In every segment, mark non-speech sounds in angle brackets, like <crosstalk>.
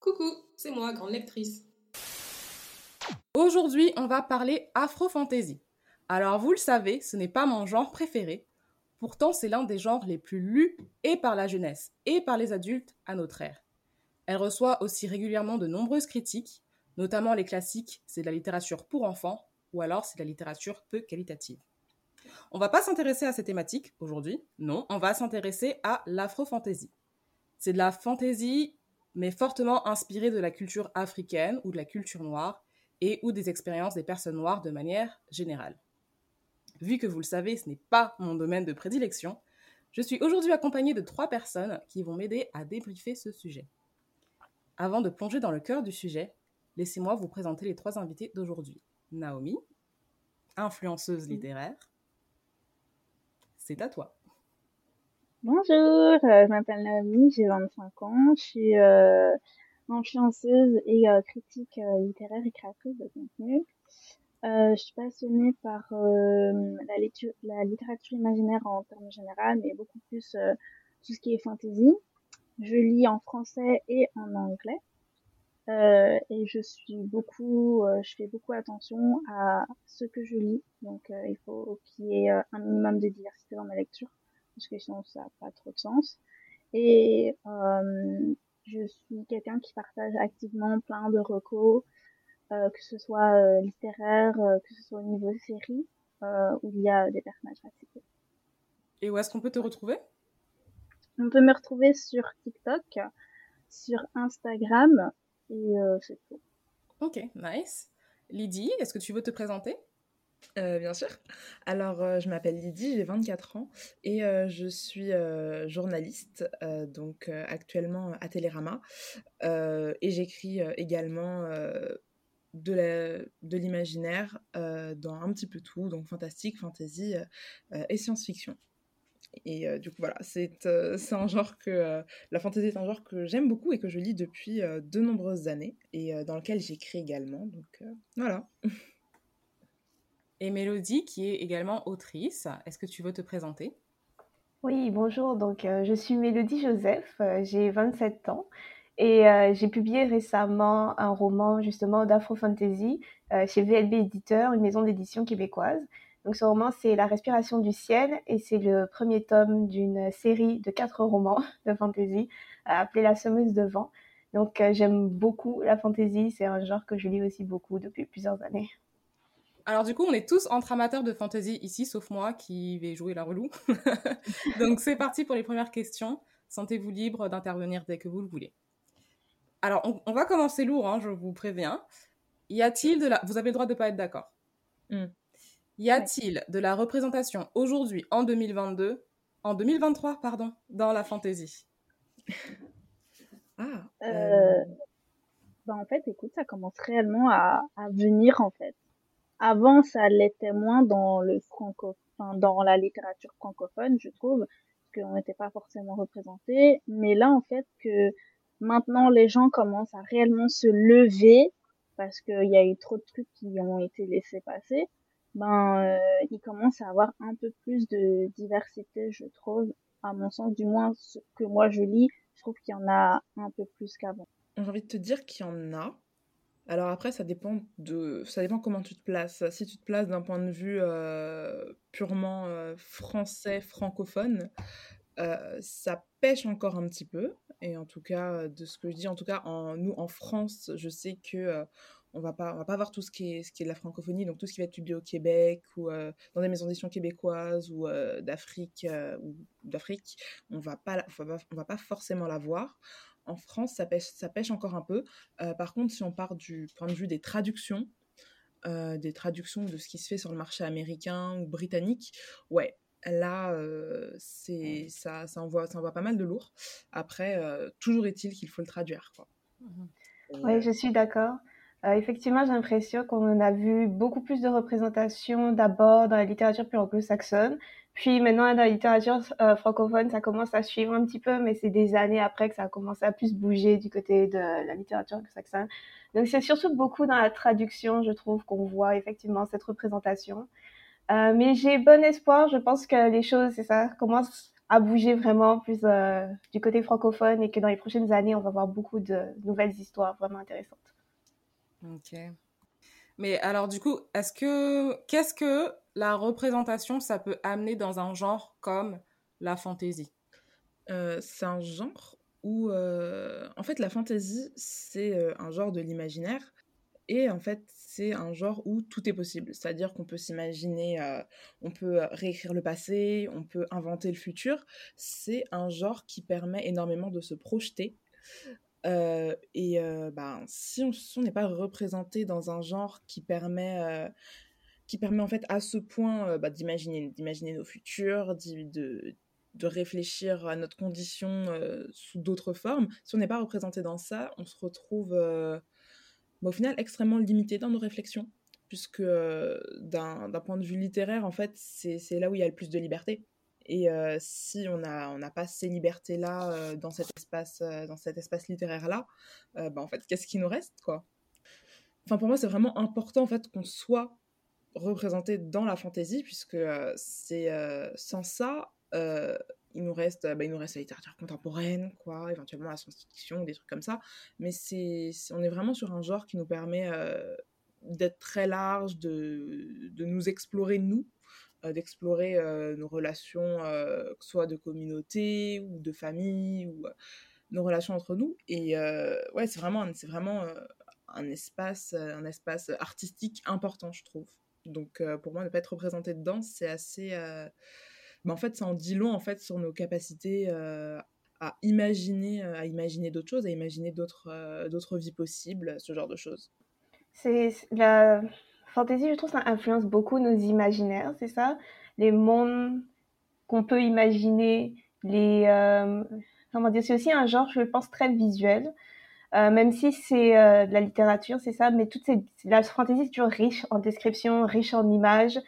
Coucou, c'est moi, grande lectrice. Aujourd'hui, on va parler afro-fantasy. Alors, vous le savez, ce n'est pas mon genre préféré. Pourtant, c'est l'un des genres les plus lus et par la jeunesse et par les adultes à notre ère. Elle reçoit aussi régulièrement de nombreuses critiques, notamment les classiques c'est de la littérature pour enfants ou alors c'est de la littérature peu qualitative. On va pas s'intéresser à ces thématiques aujourd'hui, non, on va s'intéresser à l'afro-fantasy. C'est de la fantasy, mais fortement inspirée de la culture africaine ou de la culture noire, et ou des expériences des personnes noires de manière générale. Vu que vous le savez, ce n'est pas mon domaine de prédilection, je suis aujourd'hui accompagnée de trois personnes qui vont m'aider à débriefer ce sujet. Avant de plonger dans le cœur du sujet, laissez-moi vous présenter les trois invités d'aujourd'hui. Naomi, influenceuse littéraire, c'est à toi. Bonjour, euh, je m'appelle Naomi, j'ai 25 ans, je suis euh, influenceuse et euh, critique euh, littéraire et créatrice de contenu. Je suis passionnée par la, la littérature imaginaire en termes généraux, mais beaucoup plus tout ce qui est fantasy. Je lis en français et en anglais. Euh, et je suis beaucoup, euh, je fais beaucoup attention à ce que je lis. Donc, euh, il faut qu'il y ait un minimum de diversité dans ma lecture, parce que sinon ça n'a pas trop de sens. Et je suis quelqu'un qui partage activement plein de recos, que ce soit littéraire, que ce soit au niveau série, où il y a des personnages citer. Et où est-ce qu'on peut te retrouver? On peut me retrouver sur TikTok, sur Instagram et euh, c'est tout. Ok, nice. Lydie, est-ce que tu veux te présenter? Euh, bien sûr. Alors, euh, je m'appelle Lydie, j'ai 24 ans et je suis journaliste, donc actuellement à Télérama. et j'écris également de l'imaginaire dans un petit peu tout, donc fantastique, fantasy et science-fiction. Et euh, du coup, voilà, c'est euh, un genre que. Euh, la fantaisie est un genre que j'aime beaucoup et que je lis depuis de nombreuses années et dans lequel j'écris également. Donc voilà. <laughs> Et Mélodie, qui est également autrice, est-ce que tu veux te présenter? Oui, bonjour. Donc, je suis Mélodie Joseph, j'ai 27 ans et j'ai publié récemment un roman justement d'afro-fantasy chez VLB Éditeur, une maison d'édition québécoise. Donc ce roman, c'est La respiration du ciel et c'est le premier tome d'une série de quatre romans <laughs> de fantasy euh, appelée La semeuse de vent. Donc euh, j'aime beaucoup la fantasy, c'est un genre que je lis aussi beaucoup depuis plusieurs années. Alors du coup, on est tous entre amateurs de fantasy ici, sauf moi qui vais jouer la relou. <laughs> Donc c'est parti pour les premières questions. Sentez-vous libre d'intervenir dès que vous le voulez. Alors on, va commencer lourd, hein, je vous préviens. Y a-t-il de la... Vous avez le droit de ne pas être d'accord. Hmm. Y a-t-il de la représentation aujourd'hui, en 2022, en 2023, pardon, dans la fantasy? Ah. Euh... euh bah en fait, écoute, ça commence réellement à, à venir en fait. Avant, ça l'était moins dans le franco, enfin, dans la littérature francophone, je trouve, qu'on n'était pas forcément représenté. Mais là, en fait, que maintenant les gens commencent à réellement se lever parce qu'il y a eu trop de trucs qui ont été laissés passer ben euh, il commence à avoir un peu plus de diversité, je trouve, à mon sens, du moins ce que moi je lis, je trouve qu'il y en a un peu plus qu'avant. J'ai envie de te dire qu'il y en a. Alors après, ça dépend de, ça dépend comment tu te places. Si tu te places d'un point de vue euh, purement euh, français, francophone, ça pêche encore un petit peu. Et en tout cas, de ce que je dis, en tout cas, en, nous en France, je sais que on va pas on va pas voir tout ce qui est ce qui est de la francophonie donc tout ce qui va être publié au Québec ou euh, dans des maisons d'édition québécoises ou euh, d'Afrique euh, d'Afrique on va pas on va pas forcément la voir en France ça pêche ça pêche encore un peu. Par contre si on part du point de vue des traductions des traductions de ce qui se fait sur le marché américain ou britannique ouais là c'est ça ça envoie ça envoie pas mal de lourd après toujours est-il qu'il faut le traduire quoi. Mmh oui, je suis d'accord. Euh, effectivement, j'ai l'impression qu'on a vu beaucoup plus de représentation d'abord dans la littérature plus anglo-saxonne, puis maintenant dans la littérature euh, francophone, ça commence à suivre un petit peu, mais c'est des années après que ça a commencé à plus bouger du côté de la littérature anglo-saxonne. Donc c'est surtout beaucoup dans la traduction, je trouve, qu'on voit effectivement cette représentation. Euh, mais j'ai bon espoir, je pense que les choses, c'est ça, commencent à bouger vraiment plus du côté francophone et que dans les prochaines années, on va voir beaucoup de nouvelles histoires vraiment intéressantes. Ok. Mais alors du coup, est-ce que qu'est-ce que la représentation ça peut amener dans un genre comme la fantaisie C'est un genre où en fait la fantaisie c'est un genre de l'imaginaire et en fait, c'est un genre où tout est possible. C'est-à-dire qu'on peut s'imaginer, euh, on peut réécrire le passé, on peut inventer le futur. C'est un genre qui permet énormément de se projeter. Euh, et euh, ben, si on n'est pas représenté dans un genre qui permet, qui permet en fait à ce point bah, d'imaginer, nos futurs, de, réfléchir à notre condition sous d'autres formes, si on n'est pas représenté dans ça, on se retrouve au final extrêmement limité dans nos réflexions, puisque euh, d'un point de vue littéraire, en fait, c'est là où il y a le plus de liberté. Et euh, si on n'a pas ces libertés-là euh, dans cet espace, dans cet espace littéraire-là, bah, en fait, qu'est-ce qui nous reste, quoi? Enfin, pour moi, c'est vraiment important, en fait, qu'on soit représenté dans la fantaisie, puisque c'est sans ça, il nous reste bah, il nous reste la littérature contemporaine quoi éventuellement la science-fiction des trucs comme ça. Mais c'est on est vraiment sur un genre qui nous permet euh, d'être très large de, de nous explorer nous euh, d'explorer euh, nos relations que ce soit de communauté ou de famille ou nos relations entre nous. Et ouais c'est vraiment c'est vraiment un espace un espace artistique important je trouve donc pour moi ne pas être représenté dedans c'est assez en fait, ça en dit long en fait sur nos capacités euh, à imaginer, euh, à imaginer d'autres choses, à imaginer d'autres euh, d'autres vies possibles, ce genre de choses. C'est la fantaisie, je trouve, ça influence beaucoup nos imaginaires, c'est ça, les mondes qu'on peut imaginer, les comment dire, c'est aussi un genre, je pense, très visuel. Même si c'est de la littérature, c'est ça, mais toute ces, la fantaisie est toujours riche en descriptions, riche en images.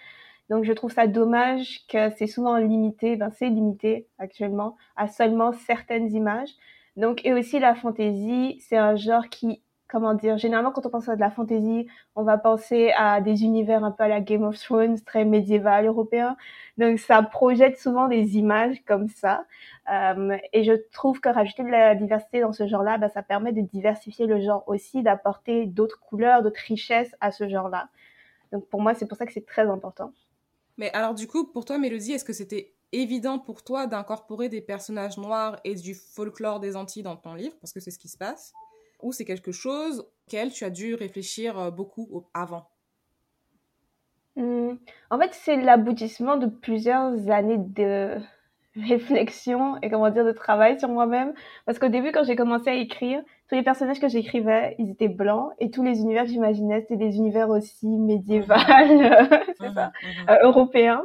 Donc je trouve ça dommage que c'est souvent limité, ben c'est limité actuellement à seulement certaines images. Donc et aussi la fantaisie, c'est un genre qui comment dire, généralement quand on pense à de la fantaisie, on va penser à des univers un peu à la Game of Thrones, très médiéval européen. Donc ça projette souvent des images comme ça. Euh, et je trouve que rajouter de la diversité dans ce genre-là, ben, ça permet de diversifier le genre aussi, d'apporter d'autres couleurs, d'autres richesses à ce genre-là. Donc pour moi, c'est pour ça que c'est très important. Mais alors du coup, pour toi, Mélodie, est-ce que c'était évident pour toi d'incorporer des personnages noirs et du folklore des Antilles dans ton livre, parce que c'est ce qui se passe, ou c'est quelque chose auquel tu as dû réfléchir euh, beaucoup avant? Mmh. En fait, c'est l'aboutissement de plusieurs années de <laughs> réflexion et comment dire de travail sur moi-même. Parce qu'au début quand j'ai commencé à écrire tous les personnages que j'écrivais ils étaient blancs et tous les univers que j'imaginais c'était des univers aussi médiévaux. <laughs> C'est ça. mhm, mhm. Euh, européens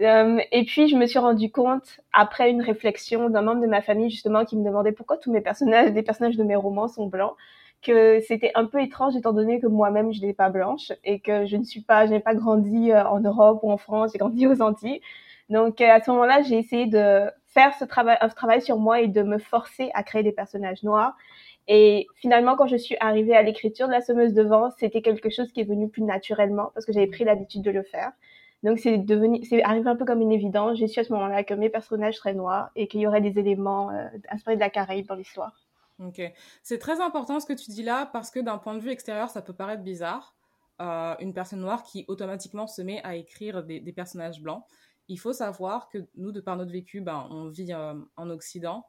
euh, et puis je me suis rendu compte après une réflexion d'un membre de ma famille justement qui me demandait pourquoi tous mes personnages les personnages de mes romans sont blancs que c'était un peu étrange étant donné que moi-même je n'étais pas blanche et que je ne suis pas je n'ai pas grandi euh, en Europe ou en France j'ai grandi aux Antilles donc euh, à ce moment-là, j'ai essayé de faire ce travail, un travail sur moi et de me forcer à créer des personnages noirs. Et finalement, quand je suis arrivée à l'écriture de la semeuse de vent, c'était quelque chose qui est venu plus naturellement parce que j'avais pris l'habitude de le faire. Donc c'est devenu, c'est arrivé un peu comme une évidence. J'ai su à ce moment-là que mes personnages seraient noirs et qu'il y aurait des éléments euh, inspirés de la Caraïbe dans l'histoire. Ok, c'est très important ce que tu dis là parce que d'un point de vue extérieur, ça peut paraître bizarre. Euh, une personne noire qui automatiquement se met à écrire des, personnages blancs il faut savoir que nous, de par notre vécu, ben, on vit euh, en Occident.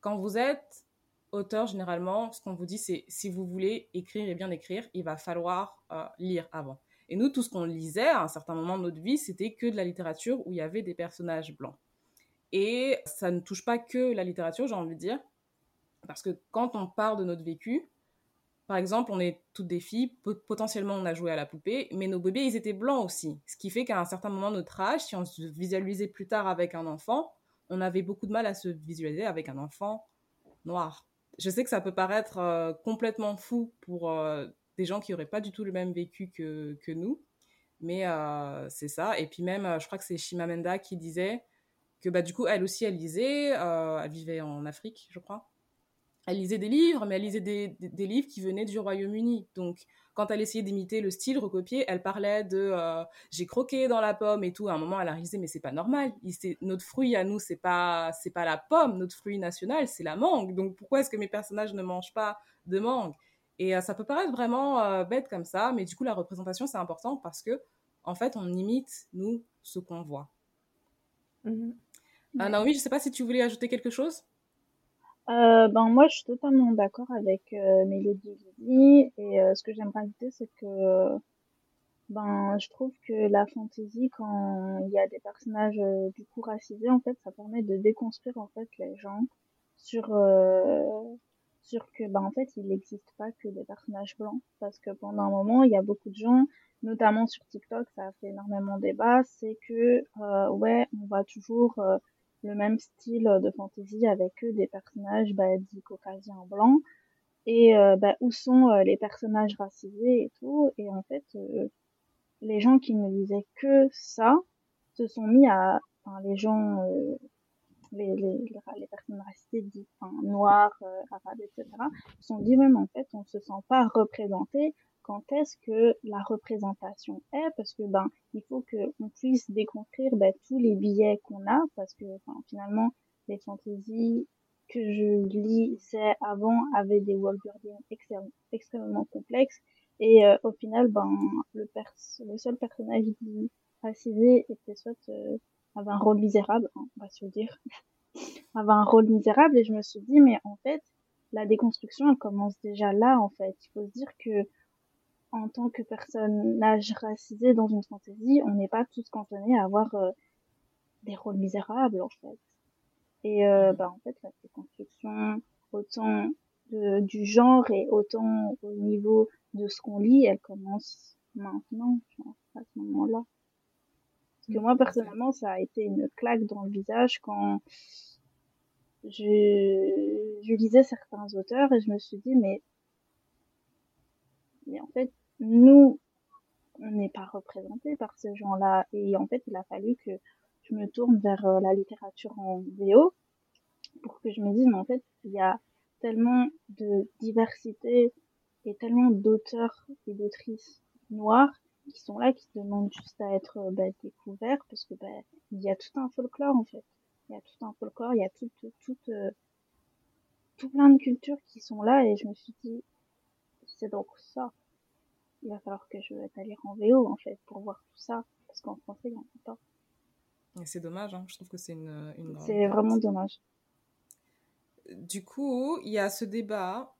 Quand vous êtes auteur, généralement, ce qu'on vous dit, c'est si vous voulez écrire et bien écrire, il va falloir euh, lire avant. Et nous, tout ce qu'on lisait à un certain moment de notre vie, c'était que de la littérature où il y avait des personnages blancs. Et ça ne touche pas que la littérature, j'ai envie de dire, parce que quand on parle de notre vécu, par exemple, on est toutes des filles, potentiellement on a joué à la poupée, mais nos bébés, ils étaient blancs aussi. Ce qui fait qu'à un certain moment de notre âge, si on se visualisait plus tard avec un enfant, on avait beaucoup de mal à se visualiser avec un enfant noir. Je sais que ça peut paraître euh, complètement fou pour euh, des gens qui n'auraient pas du tout le même vécu que, nous, mais euh, c'est ça. Et puis même, je crois que c'est Shimamenda qui disait que bah, du coup, elle aussi, elle lisait, elle vivait en Afrique, je crois elle lisait des livres, mais elle lisait des, des, livres qui venaient du Royaume-Uni. Donc, quand elle essayait d'imiter le style recopié, elle parlait de euh, j'ai croqué dans la pomme et tout. À un moment, elle a risé, mais c'est pas normal. notre fruit à nous, c'est pas c'est pas la pomme. Notre fruit national, c'est la mangue. Donc, pourquoi est-ce que mes personnages ne mangent pas de mangue? Et euh, ça peut paraître vraiment euh, bête comme ça, mais du coup, la représentation, c'est important parce que, en fait, on imite, nous, ce qu'on voit. Mm Naomi, je sais pas si tu voulais ajouter quelque chose. Euh, ben moi, je suis totalement d'accord avec euh, Mélodie et euh, ce que j'aimerais ajouter, c'est que ben je trouve que la fantaisie, quand il y a des personnages euh, du coup racisés, en fait, ça permet de déconstruire en fait les gens sur euh, sur que ben en fait il n'existe pas que des personnages blancs. Parce que pendant un moment il y a beaucoup de gens notamment sur TikTok ça a fait énormément débat. C'est que ouais on va toujours le même style de fantasy avec eux des personnages bah, dits caucasiens blancs. Et euh, bah, où sont euh, les personnages racisés et tout. Et en fait euh, les gens qui ne lisaient que ça se sont mis à enfin, les gens les, les, les, personnes racisées dites enfin, noires arabes etc sont dit même en fait on se sent pas représenté. Quand est-ce que la représentation est? Parce que ben il faut que on puisse déconstruire ben, tous les billets qu'on a parce que finalement les fantaisies que je lisais avant avaient des world building extrêmement complexes. Et euh, au final ben le le seul personnage racisé était soit euh, avait un rôle misérable hein, on va se dire <laughs> avait un rôle misérable et je me suis dit mais en fait la déconstruction elle commence déjà là en fait il faut se dire que en tant que personnage racisé dans une fantaisie, on n'est pas tous cantonnés à avoir euh, des rôles misérables en fait. Et euh, bah en fait la déconstruction autant de, du genre et autant au niveau de ce qu'on lit, elle commence maintenant, à ce moment-là. Parce que moi personnellement, ça a été une claque dans le visage quand je, lisais certains auteurs et je me suis dit mais mais en fait nous, on n'est pas représentés par ces gens-là. Et en fait, il a fallu que je me tourne vers euh, la littérature en VO pour que je me dise, mais en fait, il y a tellement de diversité et tellement d'auteurs et d'autrices noires qui sont là, qui demandent juste à être bah, découverts parce que bah, il y a tout un folklore en fait. Il y a tout un folklore, il y a tout, tout, tout, euh, tout plein de cultures qui sont là et je me suis dit, c'est donc ça il va falloir que je vais lire en VO en fait pour voir tout ça parce qu'en français il n'y en a pas. C'est dommage, hein. je trouve que c'est une, une C'est vraiment dommage. Du coup, il y a ce débat,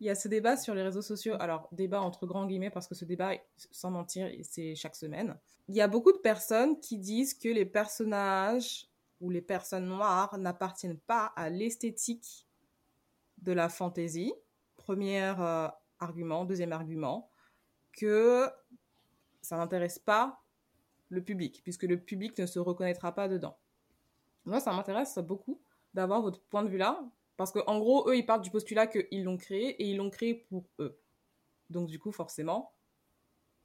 il y a ce débat sur les réseaux sociaux. Alors, débat entre grands guillemets parce que ce débat, sans mentir, c'est chaque semaine. Il y a beaucoup de personnes qui disent que les personnages ou les personnes noires n'appartiennent pas à l'esthétique de la fantaisie. Premier euh, argument. Deuxième argument, que ça n'intéresse pas le public, puisque le public ne se reconnaîtra pas dedans. Moi, ça m'intéresse beaucoup d'avoir votre point de vue là, parce qu'en gros, eux, ils partent du postulat qu'ils l'ont créé et ils l'ont créé pour eux. Donc, du coup, forcément,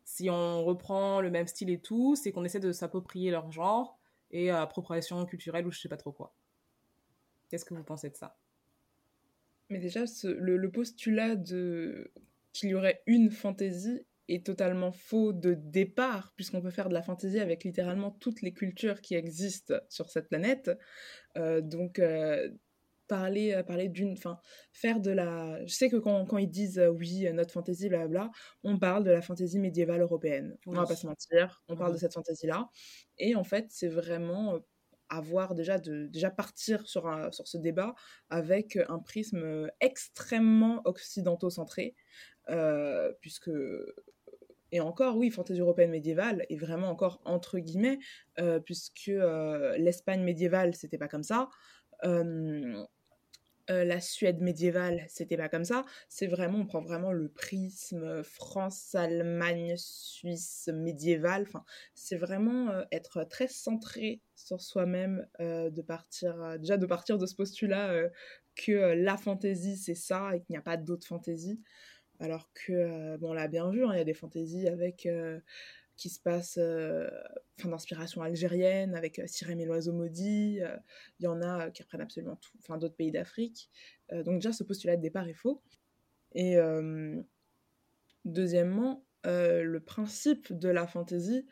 si on reprend le même style et tout, c'est qu'on essaie de s'approprier leur genre et appropriation culturelle ou je sais pas trop quoi. Qu'est-ce que vous pensez de ça? Mais déjà, le, le, postulat de qu'il y aurait une fantaisie est totalement faux de départ, puisqu'on peut faire de la fantaisie avec littéralement toutes les cultures qui existent sur cette planète. Euh, donc, euh, parler, euh, parler d'une. Enfin, faire de la. Je sais que quand, quand ils disent oui, notre fantaisie, blabla, on parle de la fantaisie médiévale européenne. On va pas se mentir, on parle de cette fantaisie-là. Et en fait, c'est vraiment avoir déjà de déjà partir sur, sur ce débat avec un prisme extrêmement occidentaux-centré, puisque et encore, oui, fantaisie européenne médiévale est vraiment encore entre guillemets, euh, puisque euh, l'Espagne médiévale, c'était pas comme ça. Euh, la Suède médiévale, c'était pas comme ça. C'est vraiment, on prend vraiment le prisme France, Allemagne, Suisse médiévale. Enfin, c'est vraiment être très centré sur soi-même, de partir, déjà de partir de ce postulat que la fantaisie c'est ça et qu'il n'y a pas d'autre fantaisie. Alors que, euh, bon, on l'a bien vu, hein, il y a des fantaisies avec euh, qui se passe enfin, d'inspiration algérienne avec Sirem et l'oiseau maudit. Il y en a qui reprennent absolument tout, enfin, d'autres pays d'Afrique. donc déjà, ce postulat de départ est faux. Et deuxièmement, le principe de la fantaisie,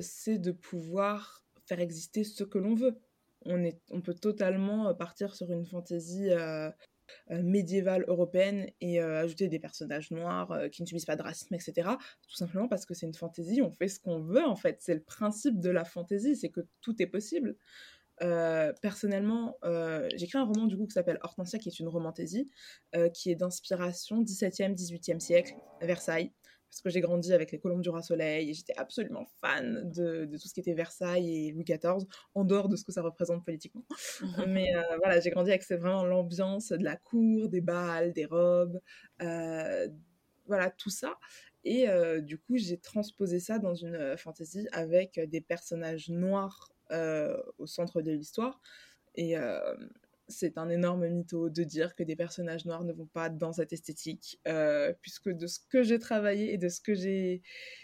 c'est de pouvoir faire exister ce que l'on veut. On, est, on peut totalement partir sur une fantaisie euh, médiévale européenne et euh, ajouter des personnages noirs euh, qui ne subissent pas de racisme, etc. Tout simplement parce que c'est une fantaisie, on fait ce qu'on veut en fait. C'est le principe de la fantaisie, c'est que tout est possible. personnellement, j'ai écrit un roman du coup qui s'appelle Hortensia, qui est une romantaisie, qui est d'inspiration 17e, 18e siècle, Versailles parce que j'ai grandi avec les Colombes du Roi Soleil et j'étais absolument fan de, de, tout ce qui était Versailles et Louis XIV, en dehors de ce que ça représente politiquement. <laughs> Mais euh, voilà, j'ai grandi avec vraiment l'ambiance de la cour, des balles, des robes, euh, voilà, tout ça. Et euh, du coup, j'ai transposé ça dans une fantaisie avec des personnages noirs au centre de l'histoire. Et c'est un énorme mytho de dire que des personnages noirs ne vont pas dans cette esthétique, euh, puisque de ce que j'ai travaillé et de ce que j'ai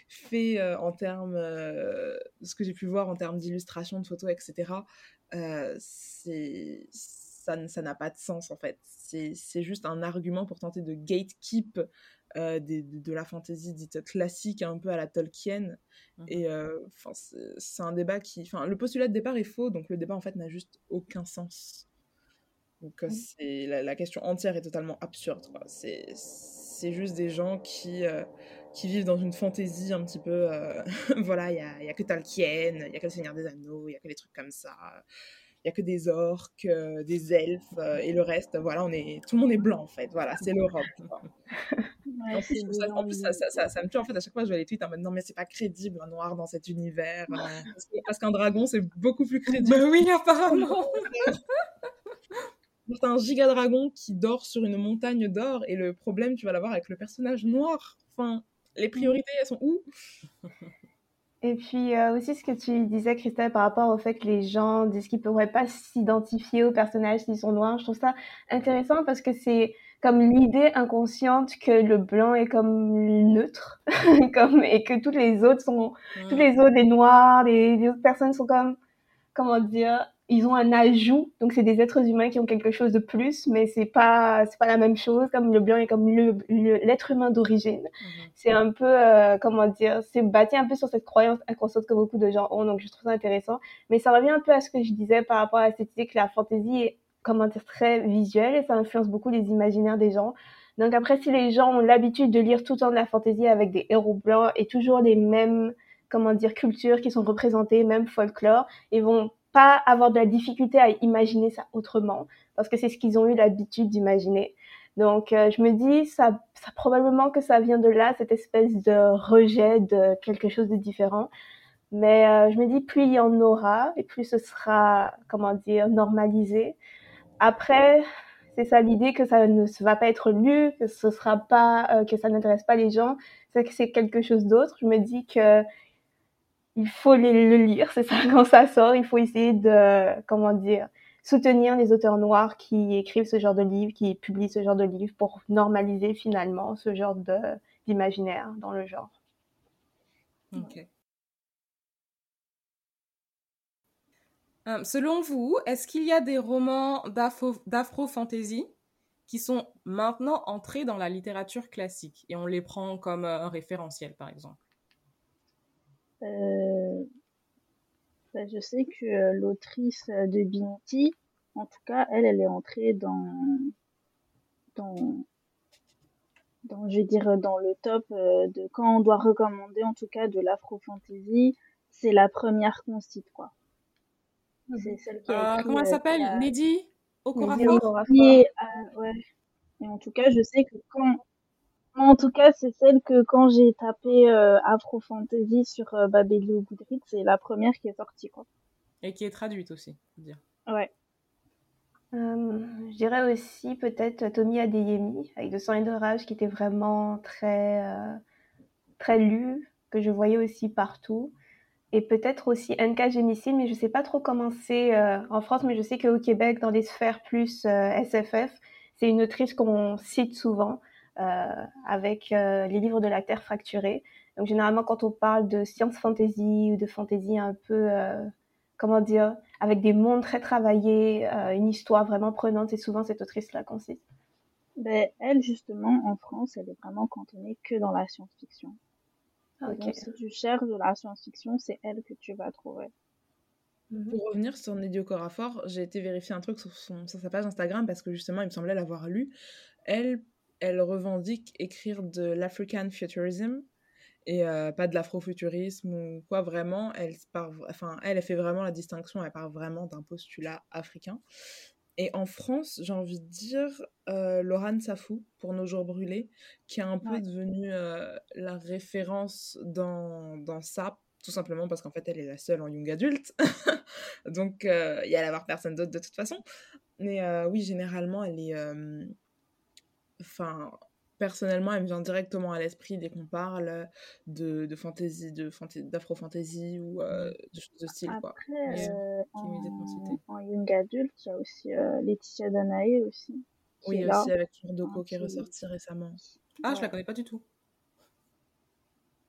fait euh, en termes, euh, de ce que j'ai pu voir en termes d'illustration, de photos, etc., c'est ça n'a pas de sens en fait. C'est juste un argument pour tenter de gatekeep de, de, la fantasy dite classique, un peu à la Tolkien. Mmh et c'est un débat qui. Enfin, le postulat de départ est faux, donc le débat en fait n'a juste aucun sens. Donc mmh. c'est la, question entière est totalement absurde. C'est juste des gens qui, euh, qui vivent dans une fantaisie un petit peu... Euh, <laughs> voilà, il n'y a, y a, que Tolkien, il n'y a que le Seigneur des Anneaux, il n'y a que des trucs comme ça. Il n'y a que des orques, euh, des elfes, et le reste, voilà, on est, tout le monde est blanc en fait. Voilà, c'est l'Europe. <laughs> en plus, ça, ça, ça, me tue en fait à chaque fois je vois les tweets en mode non mais c'est pas crédible un noir dans cet univers parce qu'un dragon c'est beaucoup plus crédible. Bah oui apparemment. <laughs> c'est un giga dragon qui dort sur une montagne d'or et le problème tu vas l'avoir avec le personnage noir. Enfin, les priorités elles sont où? <laughs> Et puis euh, aussi ce que tu disais Christelle par rapport au fait que les gens disent qu'ils ne pourraient pas s'identifier aux personnages s'ils sont noirs, je trouve ça intéressant parce que c'est comme l'idée inconsciente que le blanc est comme neutre <laughs> comme et que toutes les autres sont toutes les autres les noirs les, les autres personnes sont comme comment dire ils ont un ajout, donc c'est des êtres humains qui ont quelque chose de plus, mais c'est pas c'est pas la même chose. Comme le blanc est comme l'être humain d'origine, mhm. c'est un peu euh, comment dire, c'est bâti un peu sur cette croyance inconsciente que beaucoup de gens ont, donc je trouve ça intéressant. Mais ça revient un peu à ce que je disais par rapport à cette idée que la fantaisie est comment dire très visuelle et ça influence beaucoup les imaginaires des gens. Donc après, si les gens ont l'habitude de lire tout le temps de la fantaisie avec des héros blancs et toujours les mêmes comment dire cultures qui sont représentées, même folklore, ils vont pas avoir de la difficulté à imaginer ça autrement, parce que c'est ce qu'ils ont eu l'habitude d'imaginer. Donc, euh, je me dis, ça, ça, probablement que ça vient de là, cette espèce de rejet de quelque chose de différent. Mais euh, je me dis, plus il y en aura, et plus ce sera, comment dire, normalisé. Après, c'est ça l'idée que ça ne va pas être lu, que ce sera pas, euh, que ça n'intéresse pas les gens, c'est que c'est quelque chose d'autre. Je me dis que il faut le lire, c'est ça, <laughs> quand ça sort, il faut essayer de, comment dire, soutenir les auteurs noirs qui écrivent ce genre de livres, qui publient ce genre de livres pour normaliser finalement ce genre d'imaginaire dans le genre. Ok. Euh, selon vous, est-ce qu'il y a des romans d'afro-fantasy qui sont maintenant entrés dans la littérature classique? Et on les prend comme euh, un référentiel, par exemple euh, bah, je sais que euh, l'autrice de Binti, en tout cas, elle, elle est entrée dans, dans, dans, je vais dire, dans le top euh, de quand on doit recommander, en tout cas, de l'afro-fantasy, c'est la première qu'on cite, quoi. C'est celle qui a comment elle s'appelle? Neddy Okorafor ouais. Et en tout cas, je sais que quand en tout cas, c'est celle que quand j'ai tapé euh, Afro Fantasy sur euh, Babelio Goodreads, c'est la première qui est sortie, quoi. Et qui est traduite aussi, dire. Ouais. Euh, je dirais aussi peut-être Tommy Adeyemi avec De sang et de rage qui était vraiment très euh, très lu que je voyais aussi partout et peut-être aussi NK Gémicile mais je sais pas trop comment c'est en France mais je sais qu'au Québec dans les sphères plus SFF c'est une autrice qu'on cite souvent euh, avec euh, les livres de la Terre fracturée. Donc généralement, quand on parle de science fantasy ou de fantasy un peu, euh, comment dire, avec des mondes très travaillés, euh, une histoire vraiment prenante, c'est souvent cette autrice-là qu'on cite. Ben, elle, justement, en France, elle est vraiment cantonnée que dans la science-fiction. Donc, si tu cherches de la science-fiction, c'est elle que tu vas trouver. Mhm. Pour revenir sur Nédio Corafor, j'ai été vérifier un truc sur, son, sur sa page Instagram parce que justement, il me semblait l'avoir lu. Elle, elle revendique écrire de l'African futurism et euh, pas de l'afrofuturisme ou quoi vraiment. Elle enfin elle, elle fait vraiment la distinction elle part vraiment d'un postulat africain. Et en France j'ai envie de dire euh, Laurent Safou pour Nos jours brûlés qui est un peu devenue euh, la référence dans dans ça tout simplement parce qu'en fait elle est la seule en young adulte. <laughs> Donc euh, il y allait avoir personne d'autre de toute façon. Mais oui généralement elle est enfin personnellement, elle me vient directement à l'esprit dès qu'on parle de, de fantasy, de d'afro-fantasy ou euh, de choses de style. Après, euh, en, en, young adulte, il y a aussi euh, Laetitia Danae aussi. Oui, aussi avec Doko qui est ressorti récemment. Ah, je la connais pas du tout.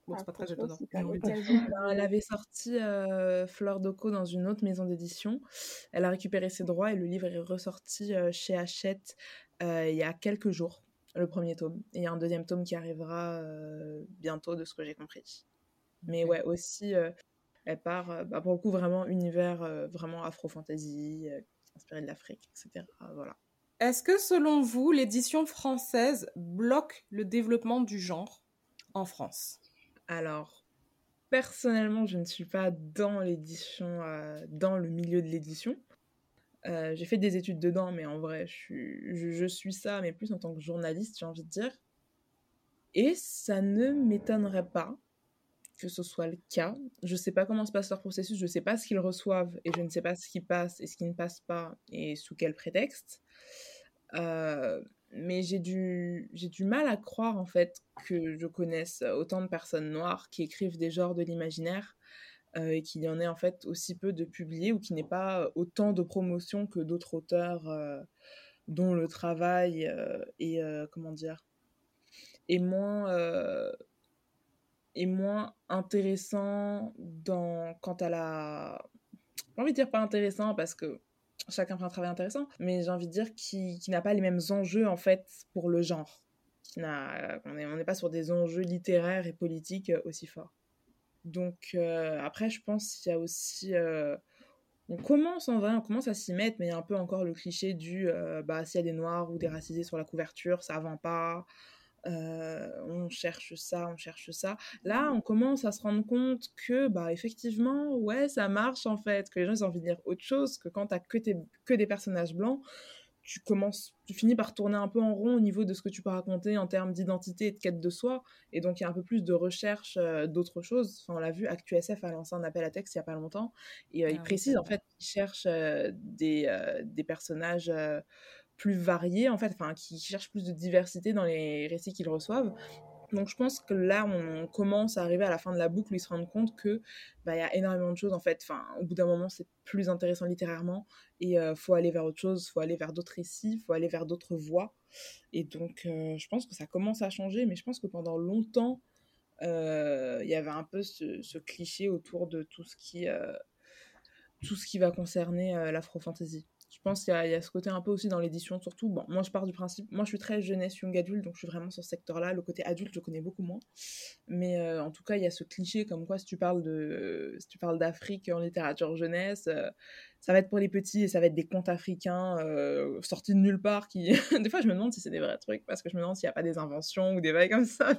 Bon, c'est ah, pas très étonnant. Elle avait sorti Fleur Doko dans une autre maison d'édition. Elle a récupéré ses droits et le livre est ressorti chez Hachette il y a quelques jours le premier tome. Et il y a un deuxième tome qui arrivera euh, bientôt, de ce que j'ai compris. Mais ouais, aussi, euh, elle part, euh, bah, pour le coup, vraiment univers vraiment afro-fantasy, inspiré de l'Afrique, etc. Voilà. Est-ce que, selon vous, l'édition française bloque le développement du genre en France? Alors, personnellement, je ne suis pas dans l'édition, dans le milieu de l'édition. Euh, j'ai fait des études dedans, mais en vrai, je suis, ça, mais plus en tant que journaliste, j'ai envie de dire. Et ça ne m'étonnerait pas que ce soit le cas. Je ne sais pas comment se passe leur processus, je ne sais pas ce qu'ils reçoivent, et je ne sais pas ce qui passe et ce qui ne passe pas, et sous quel prétexte. Euh, mais j'ai du, du mal à croire, en fait, que je connaisse autant de personnes noires qui écrivent des genres de l'imaginaire euh, et qu'il y en ait en fait aussi peu de publiés ou qu'il n'y ait pas autant de promotion que d'autres auteurs euh, dont le travail euh, est, comment dire, est moins, est moins intéressant dans, quant à la... J'ai envie de dire pas intéressant parce que chacun fait un travail intéressant, mais j'ai envie de dire qui, qui n'a pas les mêmes enjeux en fait pour le genre. On n'est pas sur des enjeux littéraires et politiques aussi forts. Donc euh, après, je pense qu'il y a aussi... Euh, on commence en vrai, on commence à s'y mettre, mais il y a un peu encore le cliché du euh, bah s'il y a des noirs ou des racisés sur la couverture, ça vend pas. on cherche ça, on cherche ça. Là, on commence à se rendre compte que, bah, effectivement, ouais, ça marche en fait, que les gens ont envie de lire autre chose, que quand t'as que, que des personnages blancs, tu commences, tu finis par tourner un peu en rond au niveau de ce que tu peux raconter en termes d'identité et de quête de soi. Et donc, il y a un peu plus de recherche euh, d'autres choses. Enfin, on l'a vu, ActuSF a lancé un appel à texte il n'y a pas longtemps. Et euh, il ah précise, en fait, qu'il cherche euh, des, des, personnages plus variés, en fait, enfin, qui cherchent plus de diversité dans les récits qu'ils reçoivent. Donc je pense que là, on commence à arriver à la fin de la boucle où ils se rendent compte que bah, y a énormément de choses en fait. Enfin, au bout d'un moment, c'est plus intéressant littérairement et euh, faut aller vers autre chose, faut aller vers d'autres récits, faut aller vers d'autres voies. Et donc, euh, je pense que ça commence à changer, mais je pense que pendant longtemps, euh, il y avait un peu ce, cliché autour de tout ce qui, tout ce qui va concerner l'afro-fantasy pense qu'il y, y, a ce côté un peu aussi dans l'édition, surtout. Bon, moi, je pars du principe, moi, je suis très jeunesse, young adulte, donc je suis vraiment sur ce secteur-là. Le côté adulte, je connais beaucoup moins. Mais euh, en tout cas, il y a ce cliché comme quoi, si tu parles de, si tu parles d'Afrique en littérature jeunesse, euh, ça va être pour les petits et ça va être des contes africains euh, sortis de nulle part qui <laughs> des fois je me demande si c'est des vrais trucs parce que je me demande s'il n'y a pas des inventions ou des bails comme ça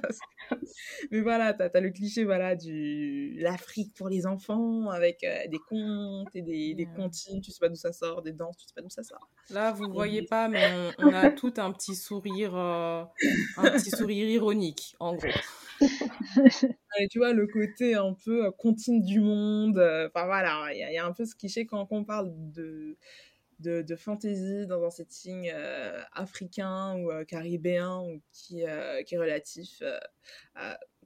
<laughs> mais voilà t'as as le cliché voilà du l'Afrique pour les enfants avec euh, des contes et des, des comptines tu sais pas d'où ça sort des danses tu sais pas d'où ça sort. Là vous voyez pas mais on, a tout un petit sourire euh, un petit sourire ironique en gros <laughs> <laughs> tu vois, le côté un peu euh, contine du monde. Euh, enfin voilà, il y, a un peu ce cliché quand, on parle de, de, de, fantasy dans un setting euh, africain ou caribéen ou qui, qui est relatif,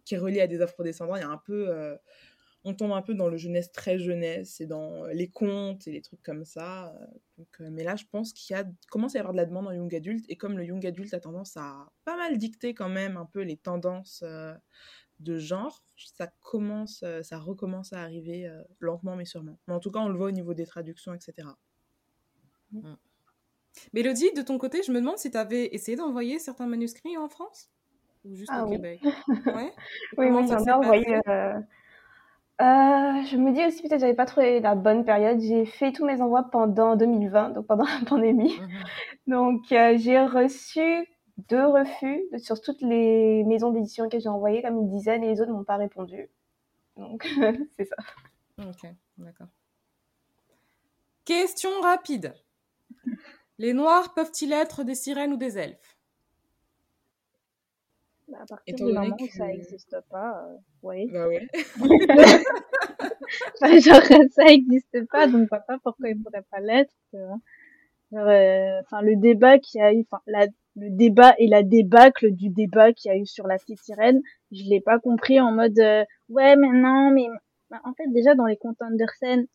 qui est relié à des afro-descendants. Il y a un peu on tombe un peu dans le jeunesse très jeunesse et dans les contes et les trucs comme ça. Donc, mais là, je pense qu'il y a, commence à y avoir de la demande en young adulte et comme le young adulte a tendance à pas mal dicter quand même un peu les tendances de genre, ça commence, euh, ça recommence à arriver euh, lentement mais sûrement. Mais en tout cas, on le voit au niveau des traductions, etc. Mélodie, de ton côté, je me demande si tu avais essayé d'envoyer certains manuscrits en France? Ou juste Ah au oui. Québec? <laughs> Ouais. Oui, oui, j'en ai envoyé. euh, euh, je me dis aussi peut-être j'avais pas trouvé la bonne période. J'ai fait tous mes envois pendant 2020, donc pendant la <laughs> pandémie. Mhm. Donc euh, j'ai reçu deux refus sur toutes les maisons d'édition que j'ai envoyées, comme une dizaine, et les autres m'ont pas répondu. Donc <laughs> c'est ça. Ok, d'accord. Question rapide. Les noirs peuvent-ils être des sirènes ou des elfes? Bah, à partir Étant du moment où ça n'existe pas, euh, oui. Bah ouais. <laughs> Enfin, genre, ça n'existe pas, donc papa, pourquoi il pourrait pas l'être. Genre, euh, Enfin, le débat qu'il y a eu, enfin, la, le débat et la débâcle du débat qu'il y a eu sur la petite sirène, je l'ai pas compris en mode, euh, ouais, mais non, mais bah, en fait, déjà dans les contes Andersen,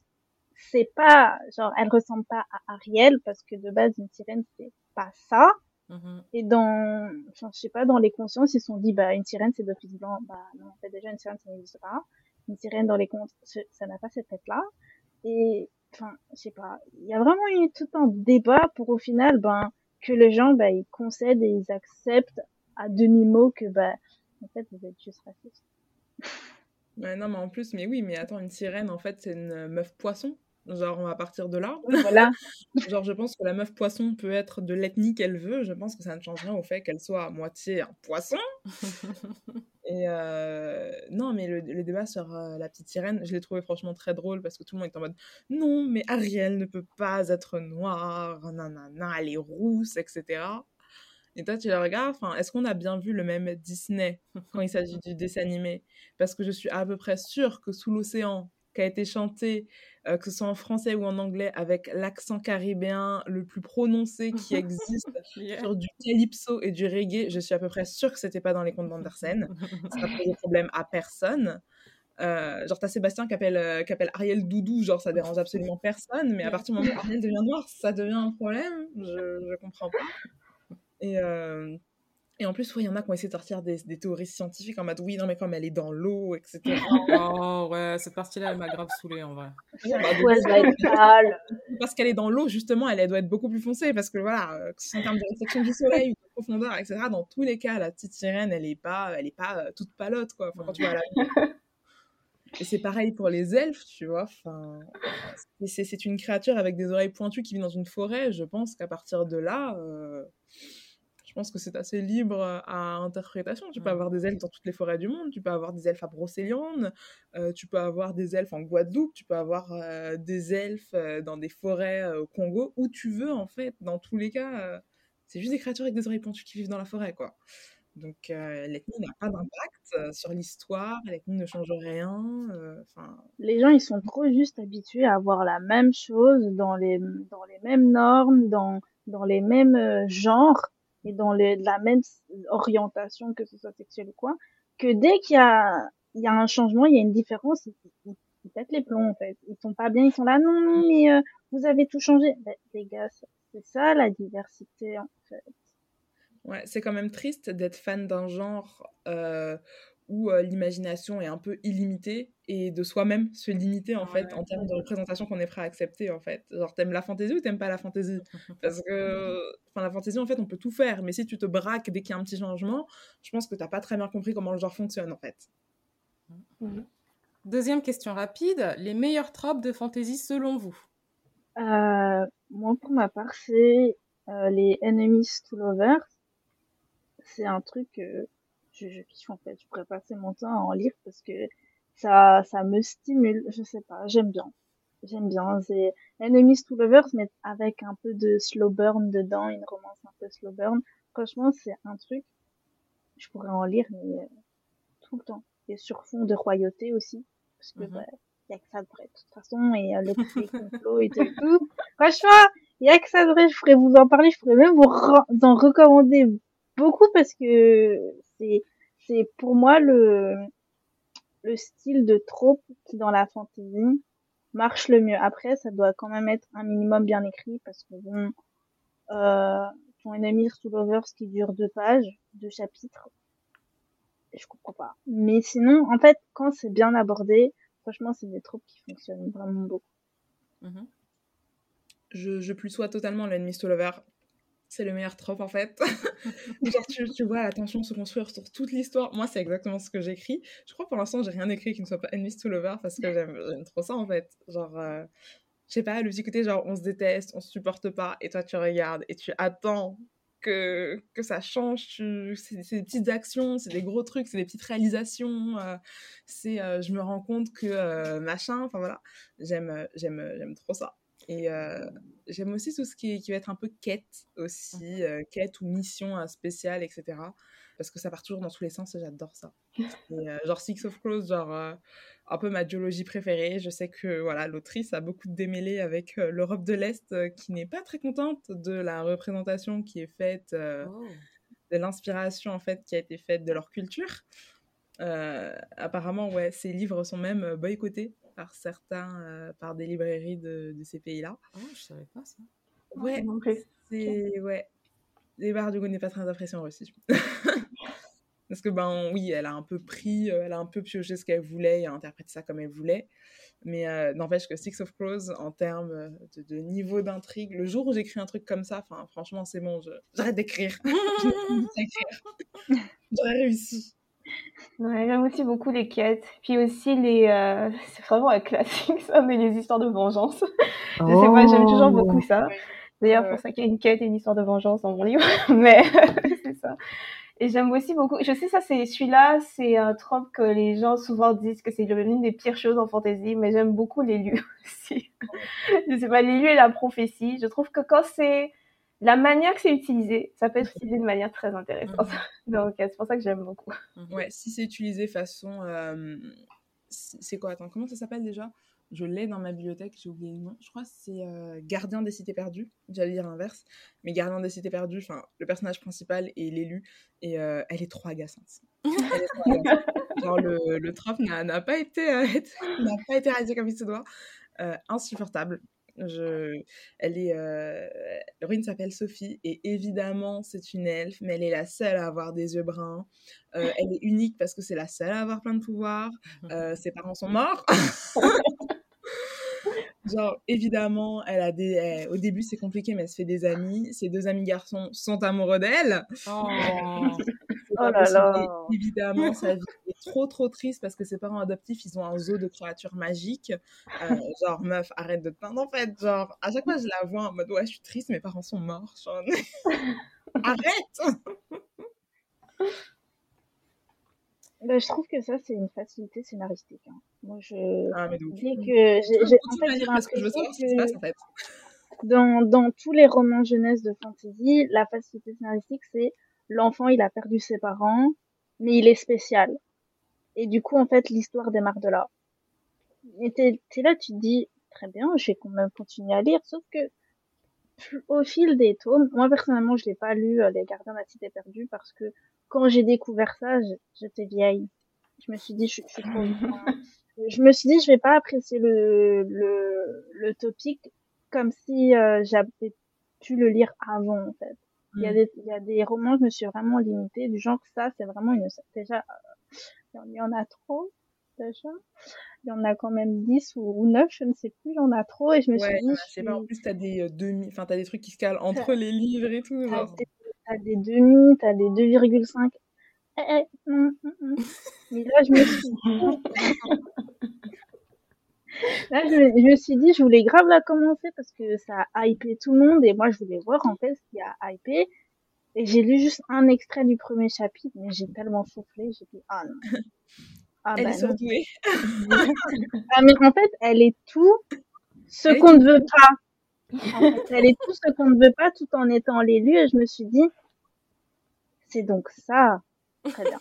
c'est pas, genre, elle ressemble pas à Ariel parce que de base, une sirène, c'est pas ça. Mhm. Et dans, enfin, je sais pas, dans les consciences, ils se sont dit, bah, une sirène, c'est d'office blanc. Bah, non, en fait, déjà, une sirène, ça n'existe pas. Une sirène dans les contes, ça n'a pas cette tête-là. Et, enfin, je sais pas, il y a vraiment eu tout un débat pour au final, ben, que les gens, bah, ils concèdent et ils acceptent à demi-mot que, bah, en fait, vous êtes juste raciste. Non, mais en plus, mais oui, mais attends, une sirène, en fait, c'est une meuf poisson. Genre, on va partir de là. Voilà. <laughs> Genre, je pense que la meuf poisson peut être de l'ethnie qu'elle veut. Je pense que ça ne change rien au fait qu'elle soit à moitié un poisson. <laughs> Et euh, non, mais le, le débat sur euh, la petite sirène, je l'ai trouvé franchement très drôle parce que tout le monde est en mode non, mais Ariel ne peut pas être noire, nanana, elle est rousse, etc. Et toi, tu le regardes, est-ce qu'on a bien vu le même Disney quand il s'agit du dessin animé? Parce que je suis à peu près sûre que Sous l'océan, qui a été chanté, euh, que ce soit en français ou en anglais, avec l'accent caribéen le plus prononcé qui existe, <laughs> Yeah. sur du calypso et du reggae, je suis à peu près sûre que c'était pas dans les contes d'Andersen. Ça n'a posé problème à personne. Euh, genre, t'as Sébastien qui appelle, euh, qui appelle Ariel Doudou, genre, ça dérange absolument personne, mais à partir du moment où Ariel devient noir, ça devient un problème. Je, je comprends pas. Et, euh, et en plus, il y en a qui ont essayé de sortir des, des théories scientifiques en mode oui, non, mais comme elle est dans l'eau, etc. <laughs> Oh ouais, cette partie-là, elle m'a grave saoulée en vrai. Bah, Ou elle va être pâle. <laughs> parce qu'elle est dans l'eau, justement, elle, elle doit être beaucoup plus foncée. Parce que voilà, euh, que ce soit en termes de réflexion du soleil, de profondeur, etc., dans tous les cas, la petite sirène, elle est pas, elle est pas euh, toute palote, quoi. Enfin, quand tu vas à la <laughs> Et c'est pareil pour les elfes, tu vois. Enfin, c'est- une créature avec des oreilles pointues qui vit dans une forêt. Je pense qu'à partir de là, euh, pense que c'est assez libre à interprétation. Tu peux avoir des elfes dans toutes les forêts du monde. Tu peux avoir des elfes à Brocéliande. euh, tu peux avoir des elfes en Guadeloupe. Tu peux avoir euh, des elfes euh, dans des forêts euh, au Congo. Où tu veux, en fait. Dans tous les cas, euh, c'est juste des créatures avec des oreilles pointues qui vivent dans la forêt, quoi. Donc, euh, l'ethnie n'a pas d'impact euh, sur l'histoire. L'ethnie ne change rien. euh, les gens ils sont trop juste habitués à avoir la même chose dans les dans les mêmes normes dans dans les mêmes euh, genres et dans les, la même orientation que ce soit sexuelle ou quoi que dès qu'il y a il y a un changement il y a une différence ils, pètent les plombs en fait. Ils sont pas bien ils sont là non non mais euh, vous avez tout changé. Ben, les gars c'est- c'est ça la diversité en fait. Ouais, c'est quand même triste d'être fan d'un genre euh, où euh, l'imagination est un peu illimitée et de soi-même se limiter en fait Ouais. en termes de représentation qu'on est prêt à accepter en fait. Genre t'aimes la fantaisie ou t'aimes pas la fantaisie? <laughs> Parce que enfin la fantaisie en fait on peut tout faire mais si tu te braques dès qu'il y a un petit changement, je pense que t'as pas très bien compris comment le genre fonctionne en fait. Deuxième question rapide. Les meilleures tropes de fantasy selon vous? Euh, moi, pour ma part, c'est euh, les Enemies to Lovers. C'est un truc je, je kiffe en fait. Je pourrais passer mon temps à en lire parce que ça, ça me stimule. Je sais pas, j'aime bien. J'aime bien. C'est Enemies to Lovers, mais avec un peu de slow burn dedans, une romance un peu slow burn. Franchement, c'est un truc. Je pourrais en lire, mais euh, tout le temps. Et sur fond de royauté aussi, parce que Mhm. bah, y a que ça de vrai de toute façon et euh, le et tout, et tout. Franchement, y a que ça de vrai. Je pourrais vous en parler, je pourrais même vous re- en recommander beaucoup parce que c'est pour moi le le style de trope qui dans la fantasy marche le mieux. Après, ça doit quand même être un minimum bien écrit parce que bon, euh, ton ennemi to lovers qui dure deux pages, deux chapitres, je comprends pas. Mais sinon, en fait, quand c'est bien abordé, franchement, c'est des tropes qui fonctionnent vraiment beaucoup. Mhm. Je, je plus sois totalement l'ennemi to lover. C'est le meilleur trope en fait. <laughs> Genre, tu, vois la tension se construire sur toute l'histoire. Moi, c'est exactement ce que j'écris. Je crois pour l'instant, j'ai rien écrit qui ne soit pas enemies to lover parce que j'aime trop ça en fait. Genre, euh, je sais pas, le petit côté genre on se déteste, on se supporte pas et toi tu regardes et tu attends que, que ça change. C'est des petites actions, c'est des gros trucs, c'est des petites réalisations. Euh, c'est euh, je me rends compte que machin, enfin voilà, j'aime trop ça. Et j'aime aussi tout ce qui, qui va être un peu quête aussi, quête ou mission spéciale, etc. Parce que ça part toujours dans tous les sens et j'adore ça. <laughs> genre Six of Crows, genre un peu ma biologie préférée. Je sais que voilà, l'autrice a beaucoup de démêlés avec euh, l'Europe de l'Est euh, qui n'est pas très contente de la représentation qui est faite, euh, oh. de l'inspiration en fait qui a été faite de leur culture. apparemment, ouais, ces livres sont même boycottés par certains, par des librairies de, de ces pays-là. Oh, je savais pas ça. Ouais, c'est ouais. Les barres du coup n'est pas très impression aussi. <laughs> Parce que, ben oui, elle a un peu pris, euh, elle a un peu pioché ce qu'elle voulait et a interprété ça comme elle voulait. Mais euh, n'empêche que Six of Crows, en termes euh, de, niveau d'intrigue, le jour où j'écris un truc comme ça, enfin, franchement, c'est bon, j'arrête d'écrire. <laughs> J'aurais réussi. Ouais, j'aime aussi beaucoup les quêtes. Puis aussi les. <laughs> c'est vraiment un classique, ça, mais les histoires de vengeance. <laughs> Je sais pas, j'aime toujours beaucoup ça. D'ailleurs, pour ça qu'il y a une quête et une histoire de vengeance dans mon livre. <laughs> mais c'est ça. Et j'aime aussi beaucoup. Je sais ça, c'est celui-là, c'est un trope que les gens souvent disent que c'est l'une des pires choses en fantasy, mais j'aime beaucoup l'élu aussi. je sais pas, l'élu et la prophétie. Je trouve que quand c'est la manière que c'est utilisé, ça peut être utilisé de manière très intéressante. Mhm. <laughs> Donc c'est pour ça que j'aime beaucoup. Mhm. Ouais, si c'est utilisé façon, euh, c'est quoi? Attends, comment ça s'appelle déjà? Je l'ai dans ma bibliothèque, j'ai oublié le nom. Je crois que c'est euh, Gardien des Cités Perdues. J'allais dire l'inverse. Mais Gardien des Cités Perdues, enfin, le personnage principal est l'élu. Et euh, elle est trop agaçante. <laughs> Genre, le, le n'a pas, été, euh, <laughs> n'a pas été réalisé comme il se doit. insupportable. Je... Elle est, l'héroïne s'appelle Sophie et évidemment c'est une elfe, mais elle est la seule à avoir des yeux bruns. elle est unique parce que c'est la seule à avoir plein de pouvoirs. ses parents sont morts. <laughs> Genre, évidemment, elle a des. au début, c'est compliqué, mais elle se fait des amis. Ses deux amis garçons sont amoureux d'elle. Oh, <laughs> oh là là. évidemment, sa vie trop, trop triste parce que ses parents adoptifs, ils ont un zoo de créatures magiques. Euh, <laughs> genre, meuf, arrête de te peindre, en fait. Genre, à chaque fois, je la vois en mode, ouais, je suis triste, mes parents sont morts. Genre, <laughs> arrête bah, je trouve que ça, c'est une facilité scénaristique. Hein. Moi, je ah, mais donc... que j'ai en fait, l'impression que, en fait. dans, dans tous les romans jeunesse de fantasy, la facilité scénaristique, c'est l'enfant, il a perdu ses parents, mais il est spécial. Et du coup, en fait, l'histoire démarre de là. Et t'es, là, tu te dis, très bien, je vais quand même continuer à lire, sauf que au fil des tomes, moi personnellement, je l'ai pas lu euh, Les Gardiens de la Cité Perdue parce que quand j'ai découvert ça, j'étais vieille. Je me suis dit, je, suis trop <laughs> Je me suis dit, je vais pas apprécier le, le, le topic comme si euh, j'avais pu le lire avant, en fait. Il y a mm. des, il y a des romans, je me suis vraiment limitée, du genre que ça, c'est vraiment une, déjà, euh, il y en a trop, déjà. Il y en a quand même 10 ou, 9, je ne sais plus, il y en a trop, et je me suis dit. Je sais pas, en plus, t'as des euh, demi, enfin, t'as des trucs qui se calent entre les livres et tout, genre t'as des demi, t'as des 2,5. Eh, eh, mm, mm, mm. Mais là, je me suis <laughs> là, je, me suis dit, je voulais grave la commencer parce que ça a hypé tout le monde et moi, je voulais voir en fait ce qui a hypé. Et j'ai lu juste un extrait du premier chapitre, mais j'ai tellement soufflé, j'ai dit, ah non. Ah, elle bah, est surdouée. <laughs> ah, mais en fait, elle est tout ce qu'on ne veut pas elle est tout ce qu'on ne veut pas tout en étant l'élu et je me suis dit, c'est donc ça. Très bien.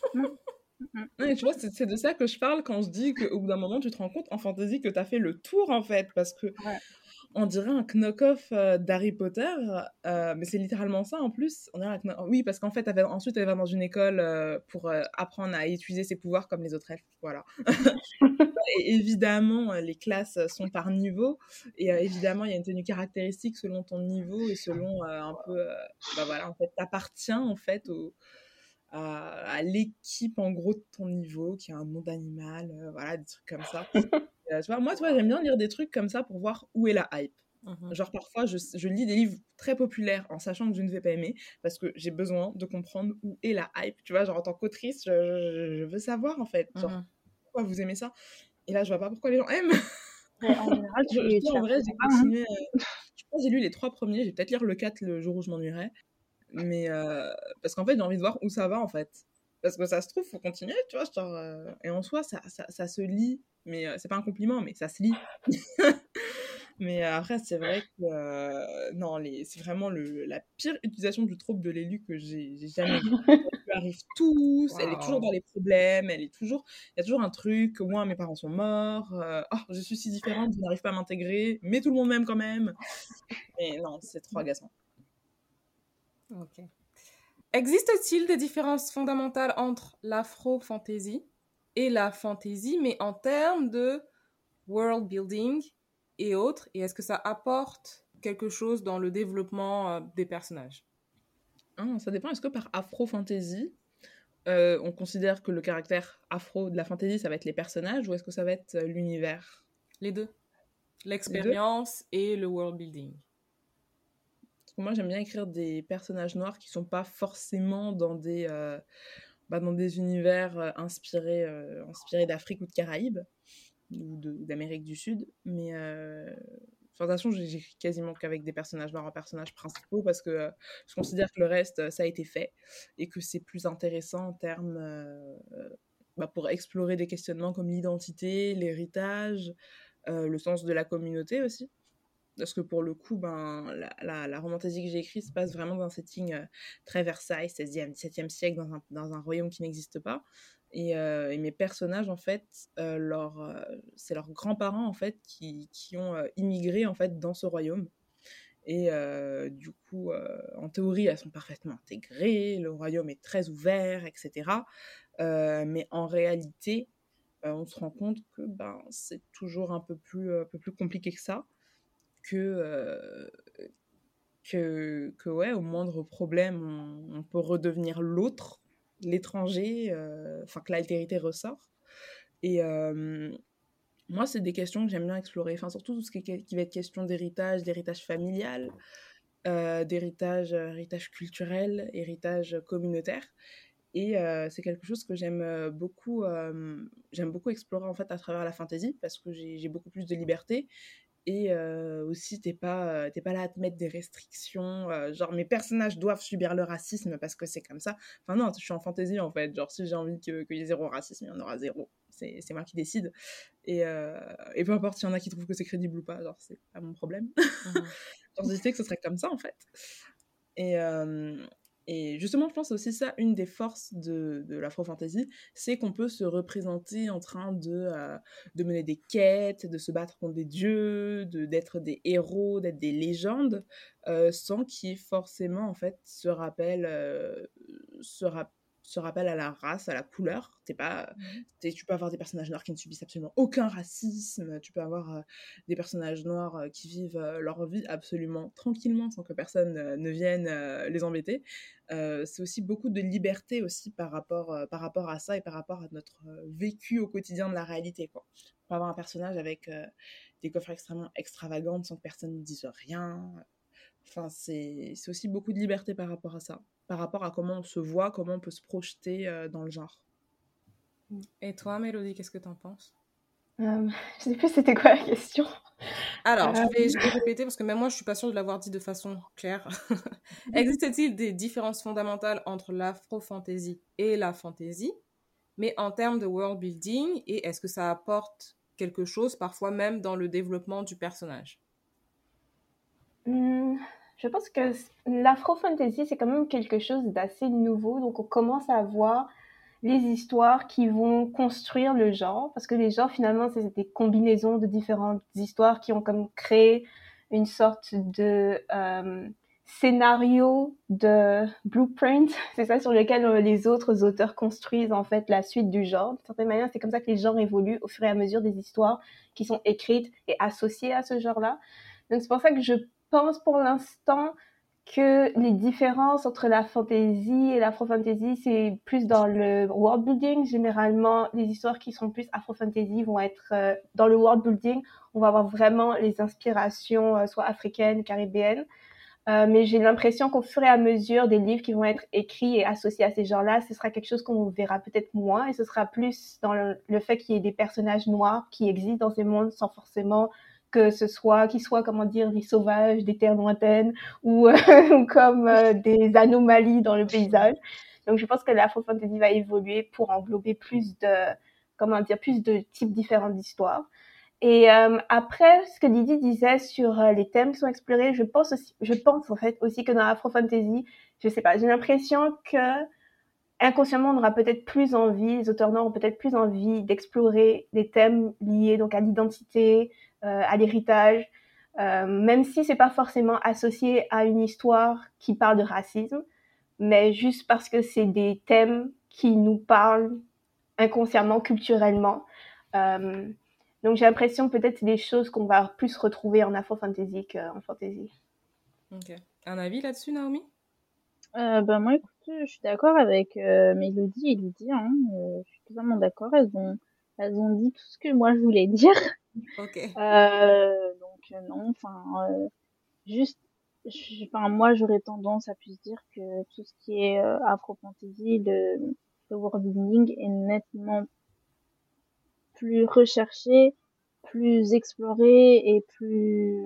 tu vois, c'est de ça que je parle quand je dis qu'au bout d'un moment, tu te rends compte en fantasy que tu as fait le tour, en fait, parce que on dirait un knock-off euh, d'Harry Potter, euh, mais c'est littéralement ça en plus. On dirait oui, parce qu'en fait, ensuite, elle va dans une école euh, pour apprendre à utiliser ses pouvoirs comme les autres elfes. Voilà. <laughs> et évidemment, les classes sont par niveau, et évidemment, il y a une tenue caractéristique selon ton niveau et selon un peu. bah voilà, en fait, t'appartiens en fait au à, l'équipe en gros de ton niveau, qui a un nom d'animal, voilà, des trucs comme ça. <laughs> tu vois, moi, tu vois, j'aime bien lire des trucs comme ça pour voir où est la hype. Mmh Genre, parfois, je, je, lis des livres très populaires en sachant que je ne vais pas aimer parce que j'ai besoin de comprendre où est la hype. Tu vois, genre, en tant qu'autrice, je, je, veux savoir en fait. Genre, mmh pourquoi vous aimez ça? Et là, je vois pas pourquoi les gens aiment. <laughs> en général, en vrai, j'ai hein. continué. Euh, je crois que j'ai lu les trois premiers. Je vais peut-être lire le 4 le jour où je m'ennuierai. Mais euh, parce qu'en fait, j'ai envie de voir où ça va en fait. Parce que ça se trouve, faut continuer, tu vois. Genre, euh, Et en soi, ça, ça, ça se lit. Mais c'est pas un compliment, mais ça se lit. <laughs> Mais après, c'est vrai que euh, non, les, c'est vraiment le, la pire utilisation du trope de l'élu que j'ai, jamais vu. Elle arrive tous, elle est toujours dans les problèmes, elle est toujours, il y a toujours un truc, moi mes parents sont morts, euh, oh, je suis si différente, je n'arrive pas à m'intégrer, mais tout le monde m'aime quand même. Et non, c'est trop agaçant. Ok. Existe-t-il des différences fondamentales entre l'afro-fantasy et la fantasy, mais en termes de world building et autres Et est-ce que ça apporte quelque chose dans le développement euh, des personnages? Ah, Ça dépend. Est-ce que par afro-fantasy, euh, on considère que le caractère afro de la fantasy, ça va être les personnages ou est-ce que ça va être euh, l'univers? Les deux. L'expérience et le world building. Moi, j'aime bien écrire des personnages noirs qui sont pas forcément dans des, bah, dans des univers inspirés, inspirés d'Afrique ou de Caraïbes ou d'Amérique du Sud. Mais euh, de toute façon, j'écris quasiment qu'avec des personnages noirs en personnages principaux parce que euh, je considère que le reste, euh, ça a été fait et que c'est plus intéressant en termes bah, pour explorer des questionnements comme l'identité, l'héritage, le sens de la communauté aussi. Parce que pour le coup, ben, la, la, la que j'ai écrite se passe vraiment dans un setting très Versailles, 16e, 17e siècle, dans un, dans un royaume qui n'existe pas. Euh, et, mes personnages, en fait, euh, leur, euh, c'est leurs grands-parents, en fait, qui, qui ont immigré, en fait, dans ce royaume. Et du coup, en théorie, elles sont parfaitement intégrées, le royaume est très ouvert, etc. mais en réalité, on se rend compte que ben, c'est toujours un peu, plus, un peu plus compliqué que ça, que, que, que ouais, au moindre problème, on peut redevenir l'autre l'étranger, euh, enfin que l'altérité ressort. Et euh, moi, c'est des questions que j'aime bien explorer, enfin surtout tout ce qui, qui va être question d'héritage, d'héritage familial, euh, d'héritage héritage culturel, héritage communautaire. Et c'est quelque chose que j'aime beaucoup, j'aime beaucoup explorer en fait à travers la fantasy parce que j'ai beaucoup plus de liberté et euh, aussi t'es pas euh, t'es pas là à te mettre des restrictions euh, genre mes personnages doivent subir le racisme parce que c'est comme ça. Enfin non je suis en fantaisie en fait. Genre si j'ai envie qu'il y ait zéro racisme il y en aura zéro. C'est moi qui décide. Et, et peu importe s'il y en a qui trouvent que c'est crédible ou pas genre c'est pas mon problème. Mmh. <laughs> genre je sais que ce serait comme ça en fait. Et, et justement, je pense aussi ça, une des forces de, de l'afro-fantasy, c'est qu'on peut se représenter en train de, euh, de mener des quêtes, de se battre contre des dieux, d'être des héros, d'être des légendes, euh, sans qu'il forcément, en fait, ce rappel, euh, se rappelle à la race, à la couleur. T'es pas, mmh. tu peux avoir des personnages noirs qui ne subissent absolument aucun racisme. Tu peux avoir euh, des personnages noirs euh, qui vivent euh, leur vie absolument tranquillement sans que personne ne vienne les embêter. c'est aussi beaucoup de liberté aussi par rapport, par rapport à ça et par rapport à notre vécu au quotidien de la réalité. Quoi. On peut avoir un personnage avec des coffres extrêmement extravagants sans que personne ne dise rien. Enfin, c'est aussi beaucoup de liberté par rapport à ça, par rapport à comment on se voit, comment on peut se projeter euh, dans le genre. Et toi, Mélodie, qu'est-ce que tu en penses? Euh, <laughs> Je sais plus c'était quoi la question. Alors, je, vais, je, vais, répéter parce que même moi, je suis pas sûre de l'avoir dit de façon claire. <laughs> Existe-t-il des différences fondamentales entre l'afro-fantasy et la fantasy, mais en termes de world building, et est-ce que ça apporte quelque chose, parfois même dans le développement du personnage? Hmm, je pense que l'afro-fantasy, c'est quand même quelque chose d'assez nouveau. Donc, on commence à voir les histoires qui vont construire le genre. Parce que les genres, finalement, c'est des combinaisons de différentes histoires qui ont comme créé une sorte de euh, scénario de blueprint. <laughs> C'est ça sur lequel euh, les autres auteurs construisent, en fait, la suite du genre. De certaine manière, c'est comme ça que les genres évoluent au fur et à mesure des histoires qui sont écrites et associées à ce genre-là. Donc, c'est pour ça que je pense pour l'instant que les différences entre la fantasy et l'afro-fantasy, c'est plus dans le world building. Généralement, les histoires qui sont plus afro-fantasy vont être euh, dans le world building. On va avoir vraiment les inspirations, euh, soit africaines, caribéennes. Euh, mais j'ai l'impression qu'au fur et à mesure des livres qui vont être écrits et associés à ces genres-là, ce sera quelque chose qu'on verra peut-être moins et ce sera plus dans le fait qu'il y ait des personnages noirs qui existent dans ces mondes sans forcément que ce soit, qu'ils soient, comment dire, des sauvages, des terres lointaines ou euh, <laughs> comme euh, des anomalies dans le paysage. Donc, je pense que la fantasy va évoluer pour englober plus de, comment dire, plus de types différents d'histoires. Et euh, après, ce que Didi disait sur les thèmes qui sont explorés, je pense aussi, je pense en fait aussi que dans l'afro-fantasy, je sais pas, j'ai l'impression que inconsciemment, on aura peut-être plus envie, les auteurs noirs ont peut-être plus envie d'explorer des thèmes liés donc à l'identité, à l'héritage, euh, même si c'est pas forcément associé à une histoire qui parle de racisme, mais juste parce que c'est des thèmes qui nous parlent inconsciemment, culturellement. Euh, donc j'ai l'impression peut-être c'est des choses qu'on va plus retrouver en afro-fantasy qu'en fantasy. Ok. Un avis là-dessus, Naomi? Euh, ben moi, écoute, je suis d'accord avec euh, Mélodie et Lydie. Hein, euh, je suis totalement d'accord. Elles ont, elles ont dit tout ce que moi je voulais dire. Ok. Euh, donc euh, non, enfin, euh, juste, enfin moi j'aurais tendance à plus dire que tout ce qui est Afro Fantasy, le, le world building est nettement plus recherché, plus exploré et plus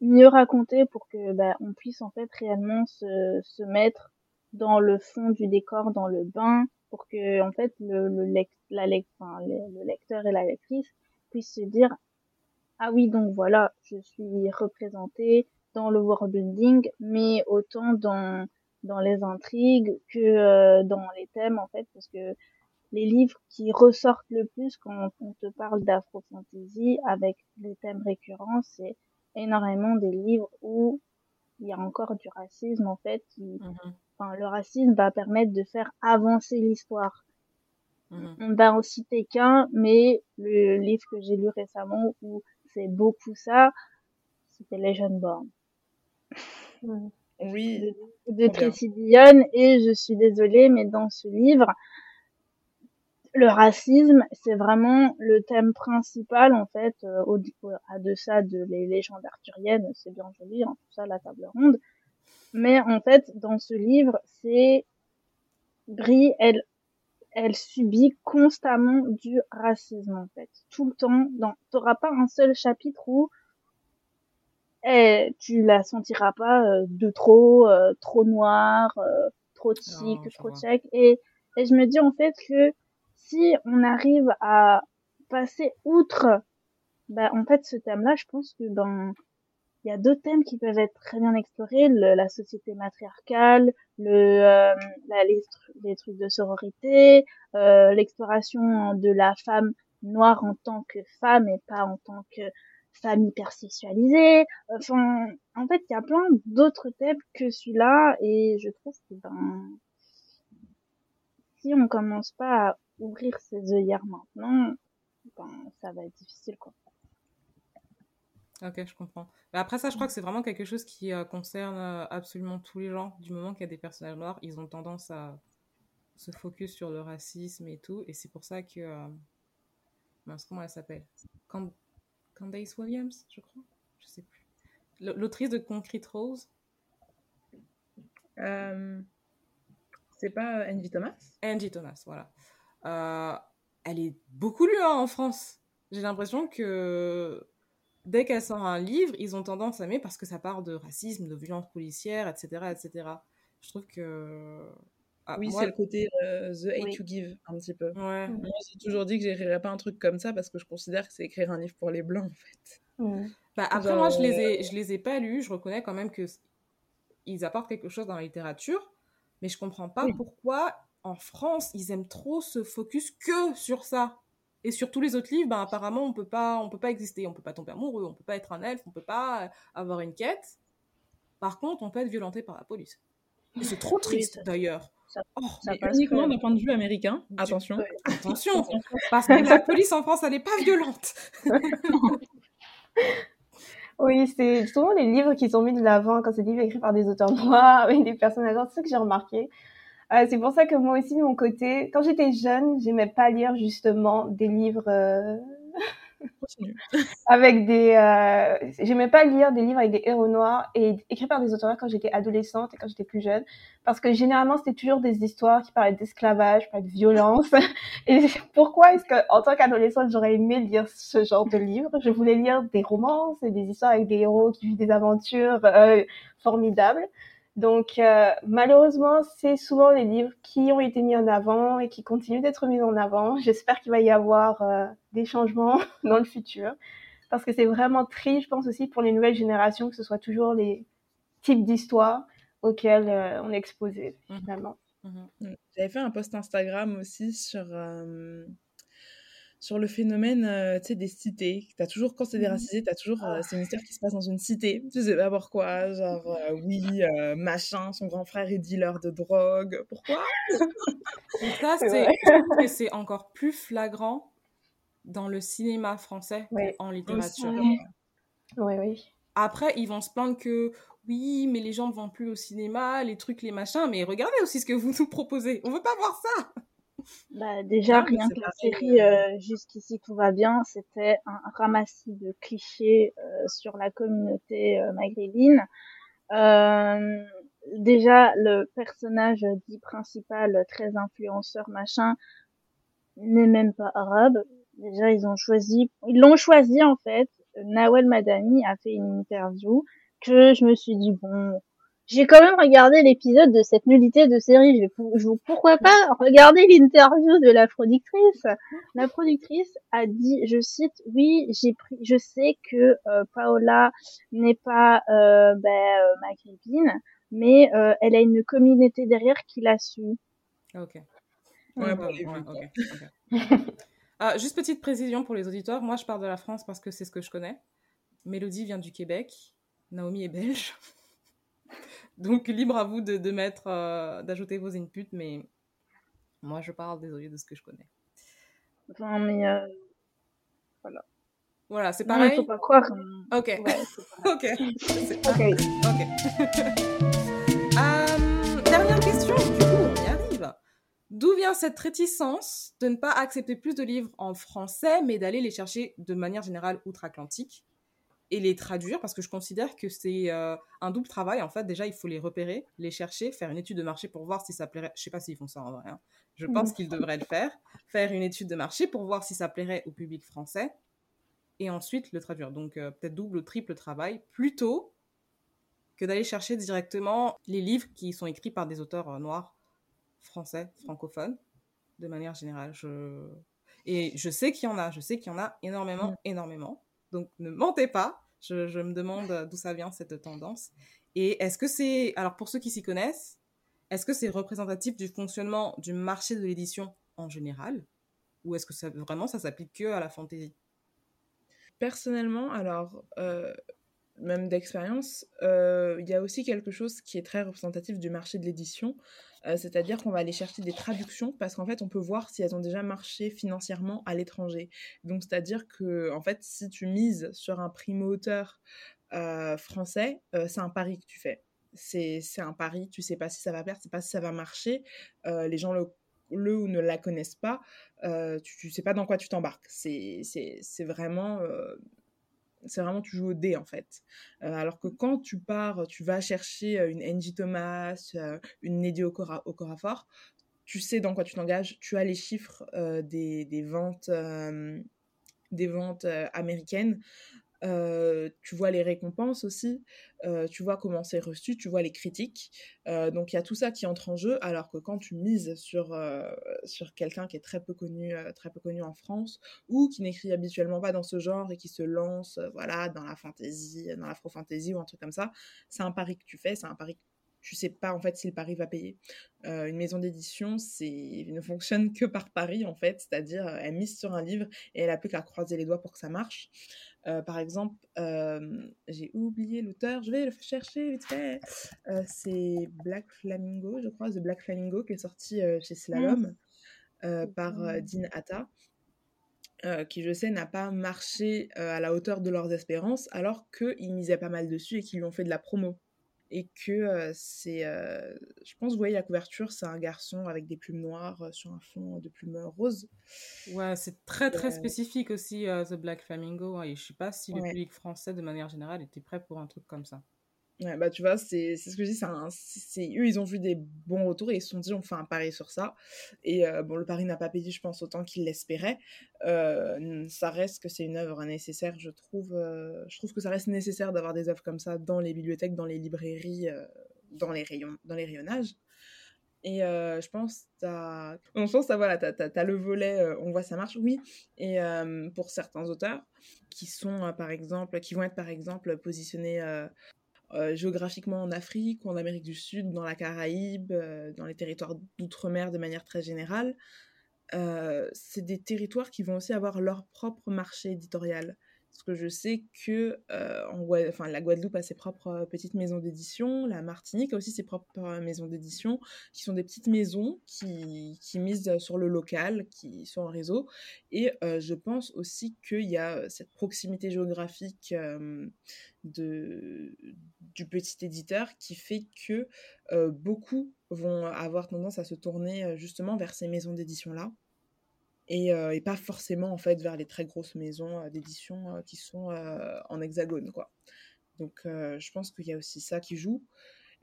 mieux raconté pour que bah, on puisse en fait réellement se, se mettre dans le fond du décor, dans le bain, pour que en fait le, le, lec la lec le lecteur et la lectrice puissent se dire ah oui donc voilà je suis représenté dans le world building mais autant dans dans les intrigues que euh, dans les thèmes en fait parce que les livres qui ressortent le plus quand on te parle d'afro fantasy avec les thèmes récurrents c'est énormément des livres où il y a encore du racisme en fait qui enfin le racisme va permettre de faire avancer l'histoire Mhm. on va en citer qu'un mais le livre que j'ai lu récemment où c'est beaucoup ça c'était Legend Born Oui, de, de. Tracy Dillon et je suis désolée mais dans ce livre le racisme, c'est vraiment le thème principal en fait, euh, au, à de ça de les légendes arthuriennes, c'est bien joli, hein, tout ça, la table ronde. Mais en fait, dans ce livre, c'est Brie, elle, elle subit constamment du racisme en fait, tout le temps. Dans, t'auras pas un seul chapitre où eh, tu la sentiras pas euh, de trop, euh, trop noir, euh, trop chic, Non, trop check. Et, et je me dis en fait que si on arrive à passer outre, bah, en fait, ce thème-là, je pense que ben, il y a d'autres thèmes qui peuvent être très bien explorés, le- la société matriarcale, le, euh, la- les, tru- les trucs de sororité, euh, l'exploration de la femme noire en tant que femme et pas en tant que femme hypersexualisée. Enfin, en fait, il y a plein d'autres thèmes que celui-là et je trouve que ben, si on commence pas à ouvrir ses œillères maintenant, ben, ça va être difficile, quoi. Ok, je comprends. Mais après ça, je crois que c'est vraiment quelque chose qui euh, concerne euh, absolument tous les gens. Du moment qu'il y a des personnages noirs, ils ont tendance à se focus sur le racisme et tout. Et c'est pour ça que... euh, mince, comment elle s'appelle? Cand- Candace Williams, je crois? Je sais plus. L'autrice de Concrete Rose? Euh, c'est pas Angie Thomas? Angie Thomas, voilà. Elle est beaucoup lue hein, en France. J'ai l'impression que dès qu'elle sort un livre, ils ont tendance à aimer parce que ça parle de racisme, de violence policière, etc., etc. Je trouve que ah, Oui, moi- c'est le côté euh, The Hate Oui. You Give, un petit peu. ouais. Mm. Moi, j'ai toujours dit que j'écrirais pas un truc comme ça parce que je considère que c'est écrire un livre pour les blancs, en fait. Bah, après, Genre, moi, je les euh, ai, je les ai pas lus. Je reconnais quand même que ils apportent quelque chose dans la littérature, mais je comprends pas Oui. pourquoi en France ils aiment trop se focus que sur ça. Et sur tous les autres livres, ben, apparemment, on peut pas, on peut pas exister, on peut pas tomber amoureux, on peut pas être un elfe, on peut pas euh, avoir une quête. Par contre, on peut être violenté par la police. Et c'est trop triste d'ailleurs. ça- Oh, ça Mais passe uniquement d'un point de vue américain, attention. Ouais. attention, <laughs> parce que la police en France, elle est pas violente. <laughs> Oui, c'est souvent les livres qui sont mis de l'avant quand c'est des livres écrits par des auteurs <laughs> noirs avec des personnages. C'est ça que j'ai remarqué. Euh, c'est pour ça que moi aussi, de mon côté, quand j'étais jeune, j'aimais pas lire justement des livres euh, <laughs> avec des. Euh... J'aimais pas lire des livres avec des héros noirs et écrits par des auteurs quand j'étais adolescente et quand j'étais plus jeune, parce que généralement c'était toujours des histoires qui parlaient d'esclavage, parlaient de violence. <laughs> et pourquoi est-ce que, en tant qu'adolescente, j'aurais aimé lire ce genre de livres? Je voulais lire des romances et des histoires avec des héros qui vivent des aventures euh, formidables. Donc euh, malheureusement, c'est souvent les livres qui ont été mis en avant et qui continuent d'être mis en avant. <laughs> J'espère qu'il va y avoir euh, des changements <laughs> dans le futur parce que c'est vraiment triste, je pense aussi pour les nouvelles générations que ce soit toujours les types d'histoires auxquelles euh, on est exposé mmh. finalement. Mmh. J'avais fait un post Instagram aussi sur sur le phénomène euh, des cités. As toujours, quand c'est mmh tu as toujours. Euh, c'est une histoire qui se passe dans une cité. Tu sais pas pourquoi. Genre, euh, oui, machin, son grand frère est dealer de drogue. Pourquoi? <laughs> Et ça, c'est encore plus flagrant dans le cinéma français en littérature. Oui, oui. Après, ils vont se plaindre que oui, mais les gens ne vont plus au cinéma, les trucs, les machins. Mais regardez aussi ce que vous nous proposez. On veut pas voir ça. Bah, déjà, rien que la série euh, Jusqu'ici tout va bien, c'était un ramassis de clichés euh, sur la communauté euh, maghrébine. Déjà, le personnage dit principal, très influenceur, machin, n'est même pas arabe. Déjà, ils ont choisi, ils l'ont choisi en fait. Nawel Madani a fait une interview que je me suis dit bon, j'ai quand même regardé l'épisode de cette nullité de série. Je, pourquoi pas regarder l'interview de la productrice? La productrice a dit, je cite, oui, j'ai pris, je sais que euh, Paola n'est pas euh, ben, euh, maghrébine, mais euh, elle a une communauté derrière qui la suit. Ok. Ouais, <laughs> ah, juste petite précision pour les auditeurs. Moi, je parle de la France parce que c'est ce que je connais. Mélodie vient du Québec. Naomi est belge. Donc, libre à vous de, de mettre, euh, d'ajouter vos inputs, mais moi, je parle, désolé, de ce que je connais. Enfin, mais euh... voilà. Voilà, c'est pareil. Il faut pas croire. Ok. Ouais, <laughs> ok. <laughs> ok. Ok. <laughs> euh, dernière question, du coup, on y arrive. D'où vient cette réticence de ne pas accepter plus de livres en français, mais d'aller les chercher de manière générale outre-Atlantique? Et les traduire parce que je considère que c'est euh, un double travail en fait. Déjà il faut les repérer les chercher faire une étude de marché pour voir si ça plairait je sais pas s'ils font ça en vrai hein. je pense qu'ils devraient le faire faire une étude de marché pour voir si ça plairait au public français et ensuite le traduire. Donc euh, peut-être double ou triple travail plutôt que d'aller chercher directement les livres qui sont écrits par des auteurs euh, noirs français francophones de manière générale. Je et je sais qu'il y en a je sais qu'il y en a énormément mm. énormément donc ne mentez pas. Je, me demande d'où ça vient cette tendance. Et est-ce que c'est, alors pour ceux qui s'y connaissent, est-ce que c'est représentatif du fonctionnement du marché de l'édition en général? Ou est-ce que vraiment ça s'applique que à la fantaisie? Personnellement, alors, euh, même d'expérience, euh, il y a aussi quelque chose qui est très représentatif du marché de l'édition, euh, c'est-à-dire qu'on va aller chercher des traductions parce qu'en fait, on peut voir si elles ont déjà marché financièrement à l'étranger. Donc, c'est-à-dire que, en fait, si tu mises sur un primo-auteur euh, français, c'est un pari que tu fais. C'est un pari, tu sais pas si ça va perdre, tu sais pas si ça va marcher. les gens le le ou ne la connaissent pas, tu, ne sais pas dans quoi tu t'embarques. C'est vraiment c'est vraiment tu joues au dé en fait. Euh, alors que quand tu pars, tu vas chercher une Angie Thomas, une Neddy Okorafor, tu sais dans quoi tu t'engages, tu as les chiffres des, des, ventes, des ventes américaines. Euh, tu vois les récompenses aussi, euh, tu vois comment c'est reçu, tu vois les critiques. Euh, donc il y a tout ça qui entre en jeu, alors que quand tu mises sur, sur quelqu'un qui est très peu connu, très peu connu en France, ou qui n'écrit habituellement pas dans ce genre et qui se lance voilà, dans la fantasy, dans l'afro-fantasy ou un truc comme ça, c'est un pari que tu fais, c'est un pari que tu sais pas en fait si le pari va payer. une maison d'édition, c'est ne fonctionne que par pari en fait, c'est-à-dire elle mise sur un livre et elle a plus qu'à croiser les doigts pour que ça marche. Euh, par exemple, euh, j'ai oublié l'auteur, je vais le chercher vite fait. Euh, c'est Black Flamingo, je crois, The Black Flamingo, qui est sorti chez Slalom par Dean Atta. qui je sais n'a pas marché à la hauteur de leurs espérances, alors qu'ils misaient pas mal dessus et qu'ils lui ont fait de la promo et que c'est, je pense, vous voyez la couverture, c'est un garçon avec des plumes noires sur un fond de plumes roses. Ouais, c'est très très spécifique aussi The Black Flamingo. Et je sais pas si le public français de manière générale était prêt pour un truc comme ça. Bah tu vois, c'est ce que je dis, c'est eux, ils ont vu des bons retours et ils se sont dit, on fait un pari sur ça. Et euh, bon, le pari n'a pas payé, je pense, autant qu'ils l'espéraient. Euh, ça reste que c'est une œuvre nécessaire, je trouve. Euh, je trouve que ça reste nécessaire d'avoir des œuvres comme ça dans les bibliothèques, dans les librairies, dans, les rayons, dans les rayonnages. Et je pense, t'as... je pense, voilà, t'as, as, le volet, on voit ça marche, oui. Et pour certains auteurs qui sont, par exemple, qui vont être, par exemple, positionnés géographiquement en Afrique ou en Amérique du Sud, dans la Caraïbe, euh, dans les territoires d'outre-mer de manière très générale, euh, c'est des territoires qui vont aussi avoir leur propre marché éditorial. Parce que je sais que euh, en enfin, la Guadeloupe a ses propres euh, petites maisons d'édition, la Martinique a aussi ses propres euh, maisons d'édition, qui sont des petites maisons qui, qui, misent sur le local, qui sont en réseau. Et je pense aussi qu'il y a cette proximité géographique de, du petit éditeur qui fait que beaucoup vont avoir tendance à se tourner justement vers ces maisons d'édition-là et, pas forcément en fait vers les très grosses maisons d'édition qui sont en hexagone quoi. Donc je pense qu'il y a aussi ça qui joue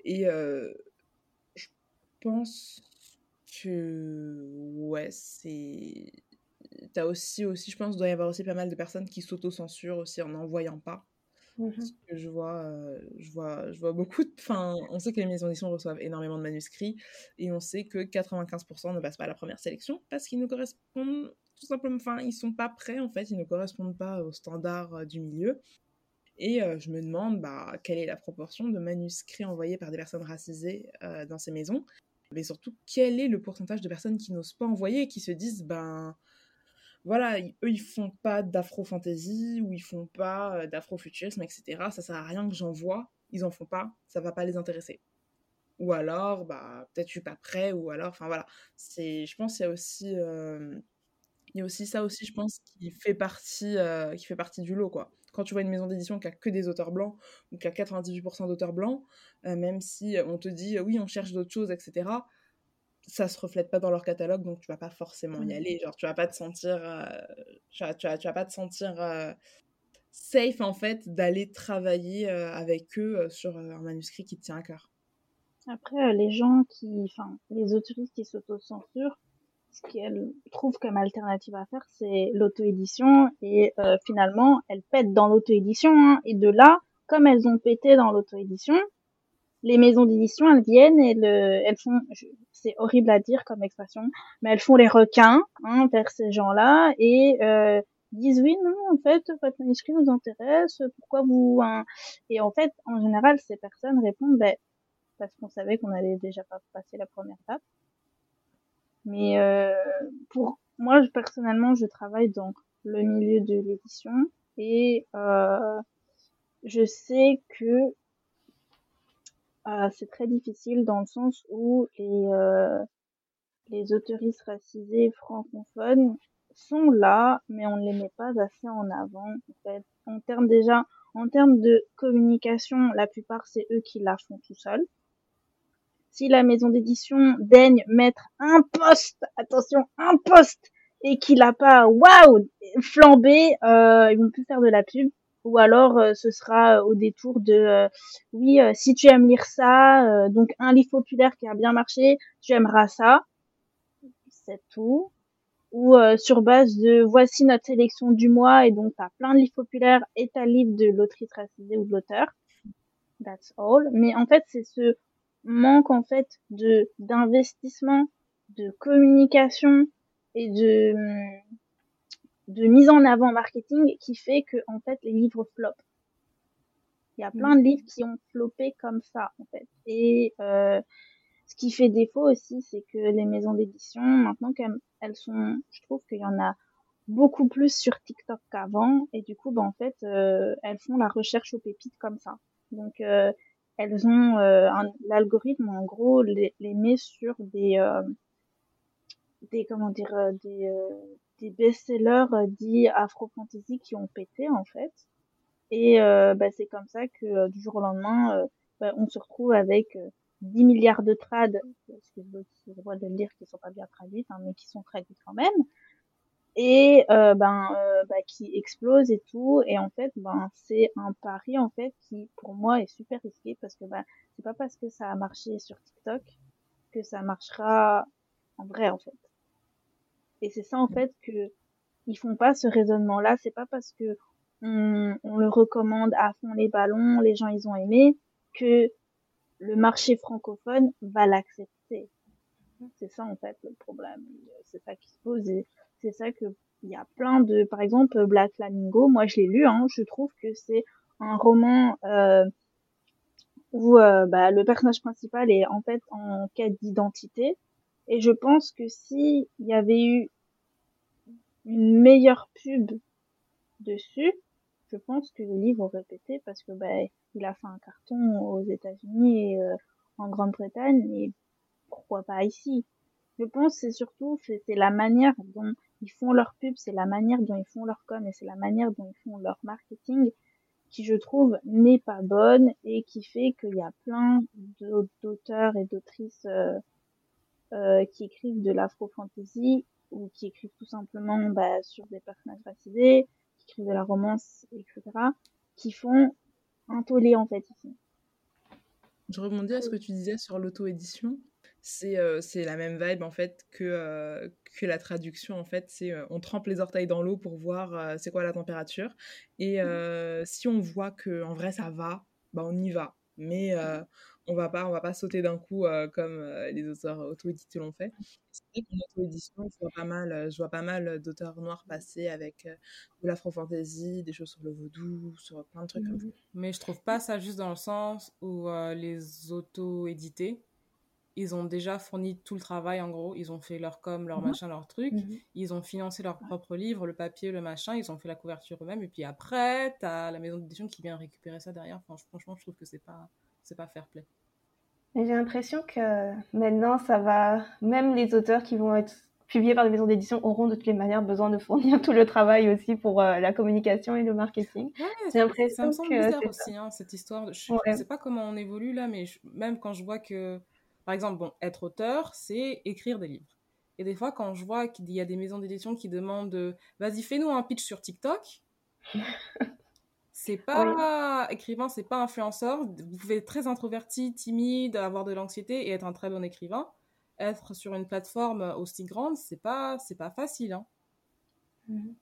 et je pense que ouais c'est t'as aussi aussi je pense doit y avoir aussi pas mal de personnes qui s'auto-censurent aussi en n'en voyant pas Mmh je vois, je vois, je vois beaucoup de. Enfin, on sait que les maisons d'édition reçoivent énormément de manuscrits et on sait que 95% ne passent pas à la première sélection parce qu'ils ne correspondent tout simplement. Enfin, ils sont pas prêts en fait, ils ne correspondent pas aux standards du milieu. Et je me demande bah, quelle est la proportion de manuscrits envoyés par des personnes racisées dans ces maisons, mais surtout quel est le pourcentage de personnes qui n'osent pas envoyer et qui se disent ben voilà, eux, ils font pas d'afro-fantasy ou ils font pas euh, d'afro-futurisme, etc. Ça sert à rien que j'en vois. Ils en font pas, ça va pas les intéresser. Ou alors, bah, peut-être je suis pas prêt, ou alors, enfin voilà. C'est, je pense qu'il y a aussi, euh, il y a aussi ça aussi, je pense, qui fait partie, euh, qui fait partie du lot, quoi. Quand tu vois une maison d'édition qui a que des auteurs blancs ou qui a 98% d'auteurs blancs, même si on te dit oui, on cherche d'autres choses, etc ça se reflète pas dans leur catalogue, donc tu vas pas forcément y mmh. aller. Genre, tu vas pas te sentir, euh, tu, vas, tu, vas, tu, vas, pas te sentir euh, safe en fait d'aller travailler euh, avec eux sur un manuscrit qui te tient à cœur. Après, les gens qui, enfin, les autoristes qui s'auto-censurent, ce qu'elles trouvent comme alternative à faire, c'est l'auto-édition et finalement, elles pètent dans l'auto-édition hein. et de là, comme elles ont pété dans l'auto-édition, les maisons d'édition, elles viennent et elles font, c'est horrible à dire comme expression, mais elles font les requins hein, vers ces gens-là et euh, disent oui, non, en fait, votre manuscrit nous intéresse, pourquoi vous... Hein? Et en fait, en général, ces personnes répondent ben, parce qu'on savait qu'on allait déjà pas passer la première étape. Mais euh, pour moi, personnellement, je travaille dans le milieu de l'édition et euh, je sais que euh, c'est très difficile dans le sens où les, euh, les autoristes racisés francophones sont là, mais on ne les met pas assez en avant. En fait, en termes déjà, en termes de communication, la plupart c'est eux qui la font tout seuls. Si la maison d'édition daigne mettre un poste, attention, un poste, et qu'il a pas, waouh, flambé, euh, ils vont plus faire de la pub ou alors euh, ce sera euh, au détour de euh, oui si tu aimes lire ça donc un livre populaire qui a bien marché tu aimeras ça. C'est tout. Ou sur base de voici notre sélection du mois et donc t'as plein de livres populaires et t'as livre de l'autrice racisée ou de l'auteur. That's all. Mais en fait c'est ce manque en fait de d'investissement de communication et de de mise en avant marketing qui fait que en fait les livres flopent. Il y a plein de mm. livres qui ont floppé comme ça en fait. Et euh, ce qui fait défaut aussi, c'est que les maisons d'édition maintenant qu'elles sont, je trouve qu'il y en a beaucoup plus sur TikTok qu'avant et du coup bah en fait euh, elles font la recherche aux pépites comme ça. Donc euh, elles ont l'algorithme en gros les, les met sur des des comment dire euh, des des best-sellers dits afro-fantasy qui ont pété en fait. Et bah, c'est comme ça que du jour au lendemain, bah, on se retrouve avec 10 milliards de trades, excusez-moi de le dire qui sont pas bien traduites, hein, mais qui sont traduites quand même, et euh, ben euh, bah, qui explose et tout. Et en fait ben c'est un pari en fait qui pour moi est super risqué parce que ben c'est pas parce que ça a marché sur TikTok que ça marchera en vrai en fait et c'est ça en fait que ils font pas ce raisonnement là c'est pas parce que on, on le recommande à fond les ballons les gens ils ont aimé que le marché francophone va l'accepter. C'est ça en fait le problème. C'est ça qui se pose c'est ça que il y a plein de par exemple Black Flamingo moi je l'ai lu hein, je trouve que c'est un roman euh, où euh, bah, le personnage principal est en fait en quête d'identité et je pense que si il y avait eu une meilleure pub dessus je pense que le livre aurait pété parce que bah, il a fait un carton aux États-Unis et euh, en Grande-Bretagne et pourquoi pas ici? Je pense c'est surtout c'est la manière dont ils font leur pub, c'est la manière dont ils font leur com et c'est la manière dont ils font leur marketing qui je trouve n'est pas bonne et qui fait qu'il y a plein d'auteurs et d'autrices euh, euh, qui écrivent de l'afro-fantasy ou qui écrivent tout simplement bah, sur des personnages racisés, qui écrivent de la romance, etc., qui font un tollé en fait ici. Je rebondis à ce que tu disais sur l'auto-édition c'est la même vibe en fait que, que la traduction en fait c'est on trempe les orteils dans l'eau pour voir c'est quoi la température et mmh. si on voit que en vrai ça va bah on y va mais mmh. on va pas on va pas sauter d'un coup comme les auteurs auto-édités l'ont fait c'est vrai auto-édition je vois pas mal je vois pas mal d'auteurs noirs passer avec de l'afro-fantasy des choses sur le vaudou sur plein de trucs comme ça mmh. mais je trouve pas ça juste dans le sens où les auto-édités ils ont déjà fourni tout le travail en gros. Ils ont fait leur com, leur mhm. machin, leur truc. Mhm. Ils ont financé leur propre livre, le papier, le machin. Ils ont fait la couverture eux-mêmes. Et puis après, tu as la maison d'édition qui vient récupérer ça derrière. franchement, je trouve que c'est pas, c'est pas fair play. J'ai l'impression que maintenant, ça va. Même les auteurs qui vont être publiés par des maisons d'édition auront de toutes les manières besoin de fournir tout le travail aussi pour euh, la communication et le marketing. J'ai l'impression que. c'est aussi, hein, cette histoire. Je ne sais pas comment on évolue là, mais même quand je vois que par exemple, bon, être auteur, c'est écrire des livres. Et des fois, quand je vois qu'il y a des maisons d'édition qui demandent vas-y, fais-nous un pitch sur TikTok, <laughs> c'est pas écrivain, c'est pas influenceur. Vous pouvez être très introverti, timide, avoir de l'anxiété et être un très bon écrivain. Être sur une plateforme aussi grande, c'est pas, c'est pas facile. Hein. Mhm.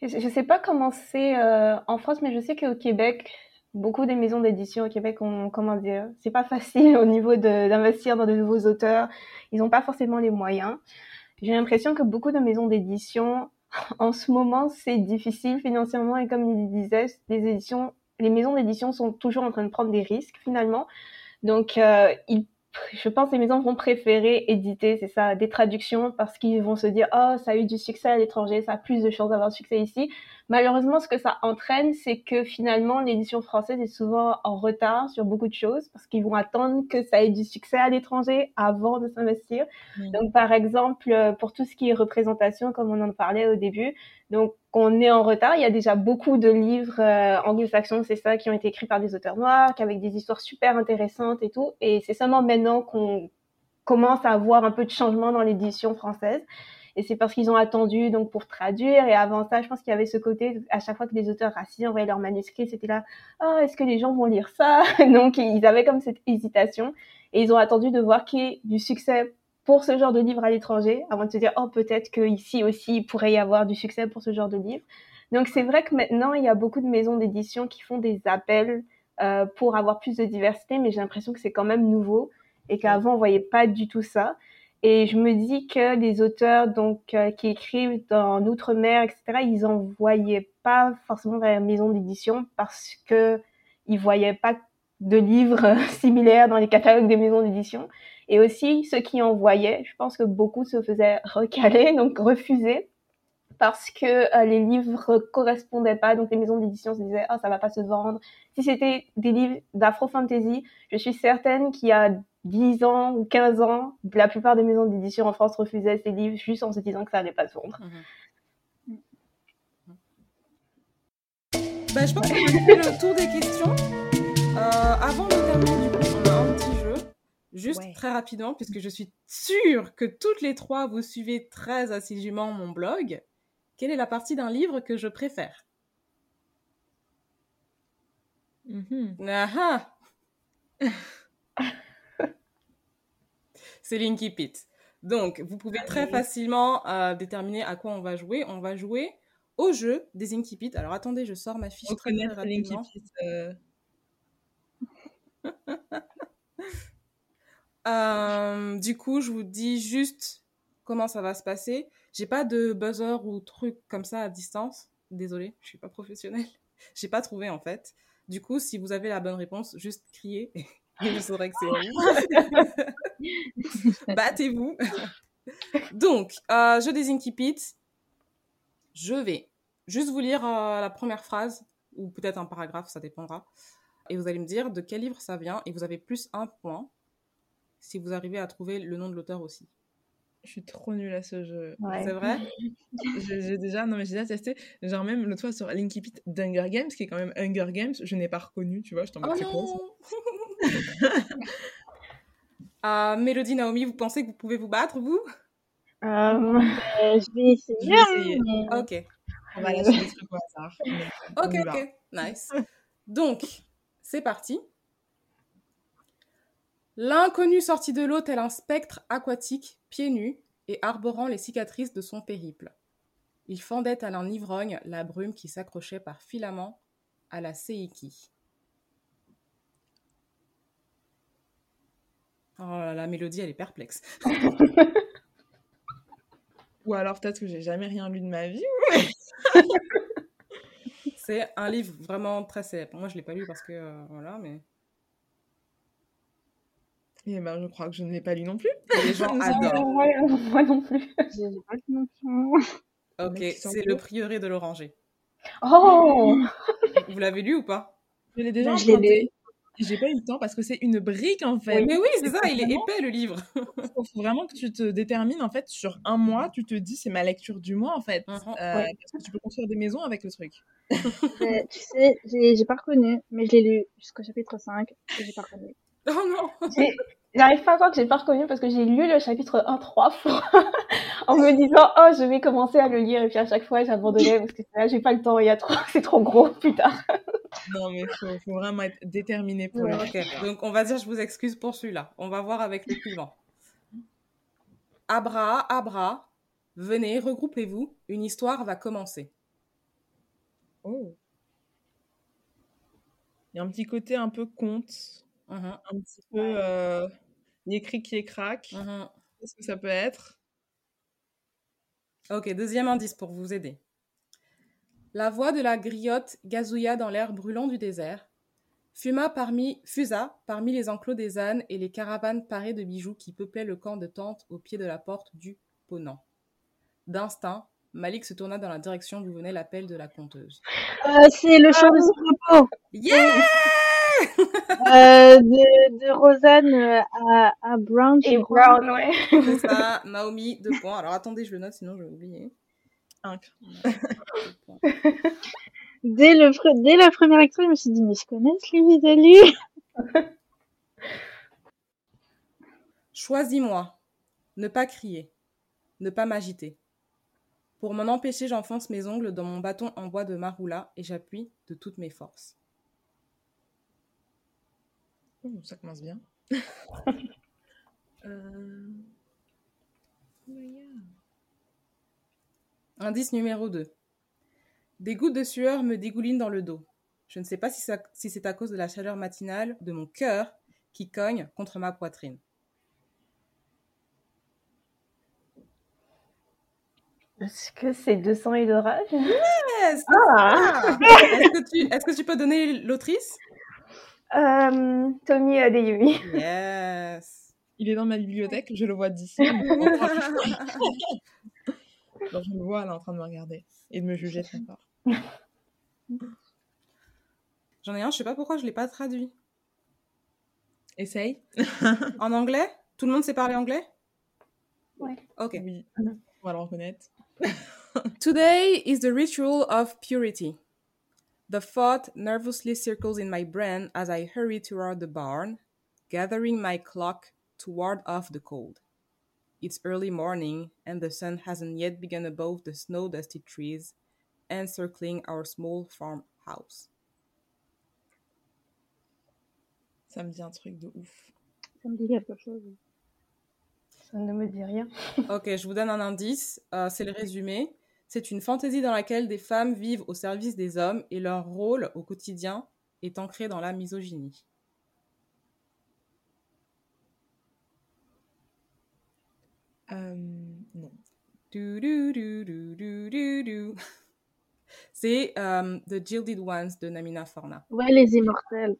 Je sais pas comment c'est euh, en France, mais je sais qu'au Québec, beaucoup des maisons d'édition au Québec ont, comment dire, c'est pas facile au niveau d'investir dans de nouveaux auteurs. Ils n'ont pas forcément les moyens. J'ai l'impression que beaucoup de maisons d'édition, <laughs> en ce moment, c'est difficile financièrement et comme il disait, les éditions, les maisons d'édition sont toujours en train de prendre des risques finalement. Donc, euh, ils je pense que les maisons vont préférer éditer, c'est ça, des traductions parce qu'ils vont se dire, oh, ça a eu du succès à l'étranger, ça a plus de chances d'avoir succès ici. Malheureusement, ce que ça entraîne, c'est que finalement, l'édition française est souvent en retard sur beaucoup de choses parce qu'ils vont attendre que ça ait du succès à l'étranger avant de s'investir. Donc, par exemple, euh, pour tout ce qui est représentation, comme on en parlait au début, donc on est en retard. Il y a déjà beaucoup de livres euh, anglo-saxons, c'est ça, qui ont été écrits par des auteurs noirs, avec des histoires super intéressantes et tout. Et c'est seulement maintenant qu'on commence à avoir un peu de changement dans l'édition française. Et c'est parce qu'ils ont attendu donc pour traduire. Et avant ça, je pense qu'il y avait ce côté, à chaque fois que les auteurs racistes envoyaient leurs manuscrits, c'était là, oh, est-ce que les gens vont lire ça <laughs> Donc ils avaient comme cette hésitation. Et ils ont attendu de voir qu'il y ait du succès pour ce genre de livre à l'étranger, avant de se dire, oh, peut-être qu'ici aussi, il pourrait y avoir du succès pour ce genre de livre. Donc c'est vrai que maintenant, il y a beaucoup de maisons d'édition qui font des appels euh, pour avoir plus de diversité, mais j'ai l'impression que c'est quand même nouveau et qu'avant, on voyait pas du tout ça. Et je me dis que les auteurs donc euh, qui écrivent dans l'outre-mer, etc., ils en voyaient pas forcément vers la maison d'édition parce que ils voyaient pas de livres <laughs> similaires dans les catalogues des maisons d'édition. Et aussi ceux qui en voyaient, je pense que beaucoup se faisaient recaler, <laughs> donc refuser parce que euh, les livres correspondaient pas. Donc les maisons d'édition se disaient, ah, ça va pas se vendre. Si c'était des livres d'afro-fantasy, je suis certaine qu'il y a 10 ans ou 15 ans, la plupart des maisons d'édition en France refusaient ces livres juste en se disant que ça allait pas se vendre. Mhm. Bah, je pense qu'on a fait le tour des questions. Euh, avant de terminer, du coup, on a un petit jeu. Juste Ouais. très rapidement, puisque je suis sûre que toutes les trois vous suivez très assidûment mon blog. Quelle est la partie d'un livre que je préfère? Mhm. Ah ah <laughs> C'est Linky Pit. Donc, vous pouvez très facilement euh, déterminer à quoi on va jouer. On va jouer au jeu des Inky Pit. Alors, attendez, je sors ma fiche très, très rapidement. Euh, <laughs> Euh, du coup, je vous dis juste comment ça va se passer. J'ai pas de buzzer ou truc comme ça à distance. Désolée, je suis pas professionnelle. <laughs> J'ai pas trouvé en fait. Du coup, si vous avez la bonne réponse, juste criez <laughs> je saurai que c'est vous. Battez-vous. Donc, euh, jeu des Inky Pit. Je vais juste vous lire euh, la première phrase ou peut-être un paragraphe, ça dépendra. Et vous allez me dire de quel livre ça vient et vous avez plus un point si vous arrivez à trouver le nom de l'auteur aussi. Je suis trop nulle à ce jeu. Ouais. C'est vrai? <laughs> J'ai déjà, non mais j'ai déjà testé, genre même l'autre fois sur Linky Pit d'Hunger Games, qui est quand même Hunger Games, je n'ai pas reconnu, tu vois, je t'en Oh Ah, <laughs> Mélodie, Naomi, vous pensez que vous pouvez vous battre, vous? Euh, Euh, je vais essayer. Je vais essayer. mais- Ok. On va lâcher des trucs au hasard. mais on Ok. Nice. Donc, c'est parti. L'inconnu sortit de l'eau tel un spectre aquatique, pieds nus et arborant les cicatrices de son périple. Il fendait à un ivrogne la brume qui s'accrochait par filaments à la Seiki. Oh là, la mélodie, elle est perplexe. <laughs> Ou alors peut-être que j'ai jamais rien lu de ma vie. <laughs> <laughs> C'est un livre vraiment très célèbre. Moi, je l'ai pas lu parce que euh, voilà, mais Et ben je crois que je ne l'ai pas lu non plus. les gens adorent. moi, moi non plus. Pas de notion. Ok, c'est le prieuré de l'Oranger. Oh Vous l'avez lu ou pas? Je l'ai déjà Je l'ai lu. J'ai pas eu le temps parce que c'est une brique en fait. Mais oui, c'est ça, il est épais le livre. Il <laughs> faut vraiment que tu te détermines en fait sur un mois, tu te dis c'est ma lecture du mois en fait. Mhm. Euh, Ouais. Parce que tu peux construire des maisons avec le truc. <laughs> Euh, tu sais, j'ai j'ai pas reconnu, mais je l'ai lu jusqu'au chapitre 5 et j'ai pas reconnu. Oh non J'ai- J'arrive pas à croire que j'ai pas reconnu parce que j'ai lu le chapitre 1 trois fois <laughs> en me disant oh je vais commencer à le lire et puis à chaque fois j'abandonnais parce que là j'ai pas le temps il y a trop <laughs> c'est trop gros plus tard. Non mais faut, faut vraiment être déterminé pour le Ok, donc on va dire je vous excuse pour celui-là. On va voir avec le suivant. Abra, Abra, venez, regroupez-vous, une histoire va commencer. Oh. Il y a un petit côté un peu conte, Mhm, un petit peu euh, écrit qui est crack. mhm. Qu'est-ce que ça peut être? Ok, deuxième indice pour vous aider. La voix de la griotte gazouilla dans l'air brûlant du désert, fuma parmi, fusa parmi les enclos des ânes et les caravanes parées de bijoux qui peuplaient le camp de tentes au pied de la porte du Ponant. D'instinct, Malik se tourna dans la direction d'où venait l'appel de la conteuse. Euh, c'est le chant de Singapore Yeah <laughs> euh, de, de Rosanne euh, à, à Brown. je Et crois. Brown ouais. C'est ça, Naomi, deux points. Alors attendez, je le note, sinon je vais oublier. Dès, le, dès la première lecture, je me suis dit, mais je connais ce livre de lu. <laughs> Choisis-moi. Ne pas crier. Ne pas m'agiter. Pour m'en empêcher, j'enfonce mes ongles dans mon bâton en bois de maroula et j'appuie de toutes mes forces. Oh, ça commence bien. <laughs> Euh, Indice numéro 2. Des gouttes de sueur me dégoulinent dans le dos. Je ne sais pas si, ça- si c'est à cause de la chaleur matinale de mon cœur qui cogne contre ma poitrine. Est-ce que c'est de sang et d'orage Yes Ah <laughs> Est-ce que, tu- est-ce que tu peux donner l'autrice? Euh, Tommy Adeyemi. Yes Il est dans ma bibliothèque, je le vois d'ici. <laughs> Donc, je le vois, elle est en train de me regarder et de me juger très fort. J'en ai un, je sais pas pourquoi je l'ai pas traduit. Essaye. <laughs> En anglais? Tout le monde sait parler anglais? Ouais. Ok. Oui, on va le reconnaître. <laughs> Today is the ritual of purity. The thought nervously circles in my brain as I hurry toward the barn, gathering my clock to ward off the cold. It's early morning, and the sun hasn't yet begun above the snow dusty trees encircling our small farmhouse. Ça me dit un truc de ouf. Ça me dit quelque chose. Ça ne me dit rien. Ok, je vous donne un indice. euh, c'est le résumé. C'est une fantaisie dans laquelle des femmes vivent au service des hommes et leur rôle au quotidien est ancré dans la misogynie. Euh, non. <laughs> C'est euh, The Gilded Ones de Namina Forna. Ouais, les immortels.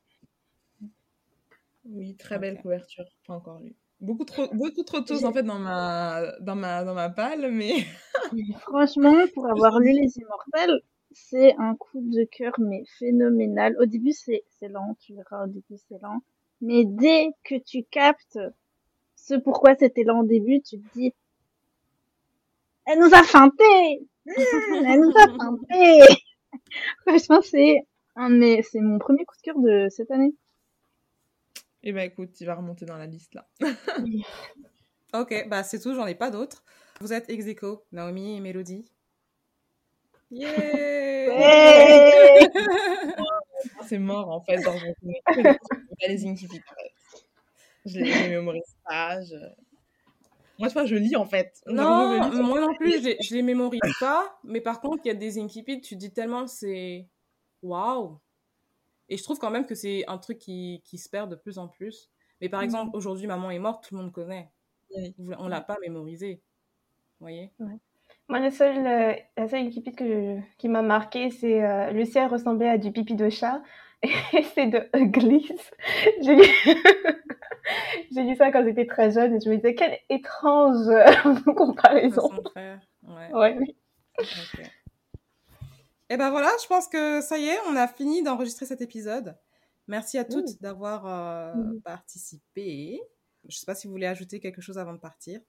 Oui, très belle couverture. Pas encore lu. Beaucoup trop, beaucoup trop tôt en fait dans ma, dans ma, dans ma palle, <laughs> mais Franchement, pour avoir lu les immortels, c'est un coup de cœur, mais phénoménal. Au début, c'est c'est lent, tu verras, au début, c'est lent. Mais dès que tu captes ce pourquoi c'était lent au début, tu te dis, elle nous a feinté! Mmh, <laughs> Elle nous a feinté! Franchement, c'est un, mais c'est mon premier coup de cœur de cette année. Eh ben écoute, il va remonter dans la liste là. <laughs> Ok, bah c'est tout, j'en ai pas d'autres. Vous êtes ex aequo, Naomi et Mélodie. Yeah <laughs> C'est mort en fait. <laughs> Je que les- fait. Je les, je les mémorise pas. Je... Moi, vois, je lis en fait. Non, je moi non plus, je les- je les mémorise pas. Mais par contre, il y a des inkipides, tu dis tellement c'est waouh. Et je trouve quand même que c'est un truc qui, qui se perd de plus en plus. Mais par exemple, aujourd'hui, maman est morte, tout le monde connaît. Oui. On l'a pas mémorisé. Vous voyez? Moi, le seul, euh, la seule équipe que je- qui m'a marqué, c'est euh, le ciel ressemblait à du pipi de chat. <laughs> Et c'est de Uglies. <laughs> J'ai lu... <laughs> Ça quand j'étais très jeune et je me disais, quelle étrange euh, comparaison. Ouais. Ouais, oui. Et ben voilà, je pense que ça y est, on a fini d'enregistrer cet épisode. Merci à toutes d'avoir euh, Mhm. participé. Je sais pas si vous voulez ajouter quelque chose avant de partir.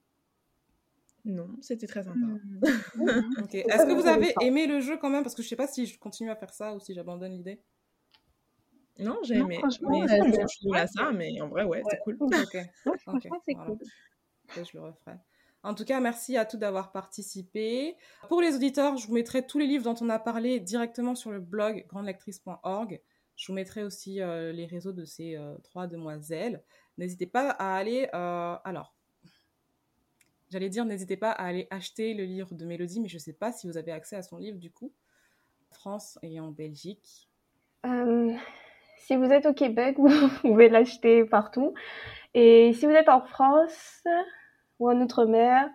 Non, c'était très sympa. Mmh. <laughs> Est-ce que vous avez aimé le jeu quand même? Parce que je sais pas si je continue à faire ça ou si j'abandonne l'idée. Non, j'ai aimé. franchement, Mais euh, je suis à ça, mais en vrai, ouais, c'est cool. Ok. Franchement, c'est voilà. cool. Je le referai. En tout cas, merci à tous d'avoir participé. Pour les auditeurs, je vous mettrai tous les livres dont on a parlé directement sur le blog grandelectrice.org. Je vous mettrai aussi euh, les réseaux de ces euh, trois demoiselles. N'hésitez pas à aller... euh, alors, j'allais dire, n'hésitez pas à aller acheter le livre de Mélodie, mais je ne sais pas si vous avez accès à son livre du coup. France et en Belgique. Si vous êtes au Québec, <laughs> vous pouvez l'acheter partout. Et si vous êtes en France ou en Outre-mer,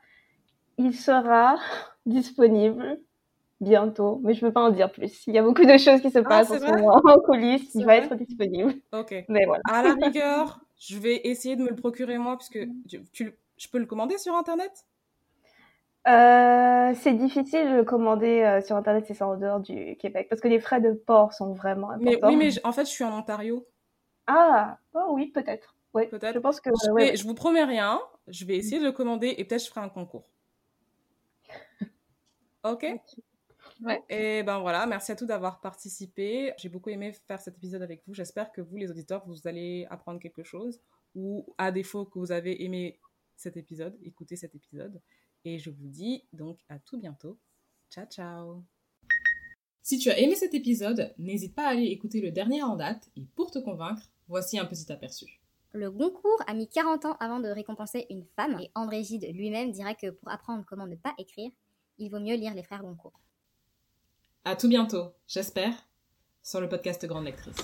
il sera <laughs> disponible bientôt. Mais je ne peux pas en dire plus. Il y a beaucoup de choses qui se passent en c'est ce vrai moment en coulisses. Il va être disponible. Ok. Mais voilà. À la <laughs> rigueur, je vais essayer de me le procurer moi, puisque tu, tu le- je peux le commander sur Internet? Euh, c'est difficile de le commander euh, sur Internet, c'est ça en dehors du Québec. Parce que les frais de port sont vraiment mais, importants. Oui, mais en fait, je suis en Ontario. Ah, oh oui, peut-être. Ouais, Peut-être. Je pense que... Je, ouais, vais- ouais. je vous promets rien. Je vais essayer de le commander et peut-être je ferai un concours. <laughs> Ok Ouais. Et ben voilà, merci à tous d'avoir participé. J'ai beaucoup aimé faire cet épisode avec vous. J'espère que vous, les auditeurs, vous allez apprendre quelque chose. Ou à défaut que vous avez aimé cet épisode, écoutez cet épisode. Et je vous dis donc à tout bientôt. Ciao, ciao Si tu as aimé cet épisode, n'hésite pas à aller écouter le dernier en date. Et pour te convaincre, voici un petit aperçu. Le Goncourt a mis 40 ans avant de récompenser une femme, et André Gide lui-même dira que pour apprendre comment ne pas écrire, il vaut mieux lire les frères Goncourt. À tout bientôt, j'espère, sur le podcast Grande Lectrice.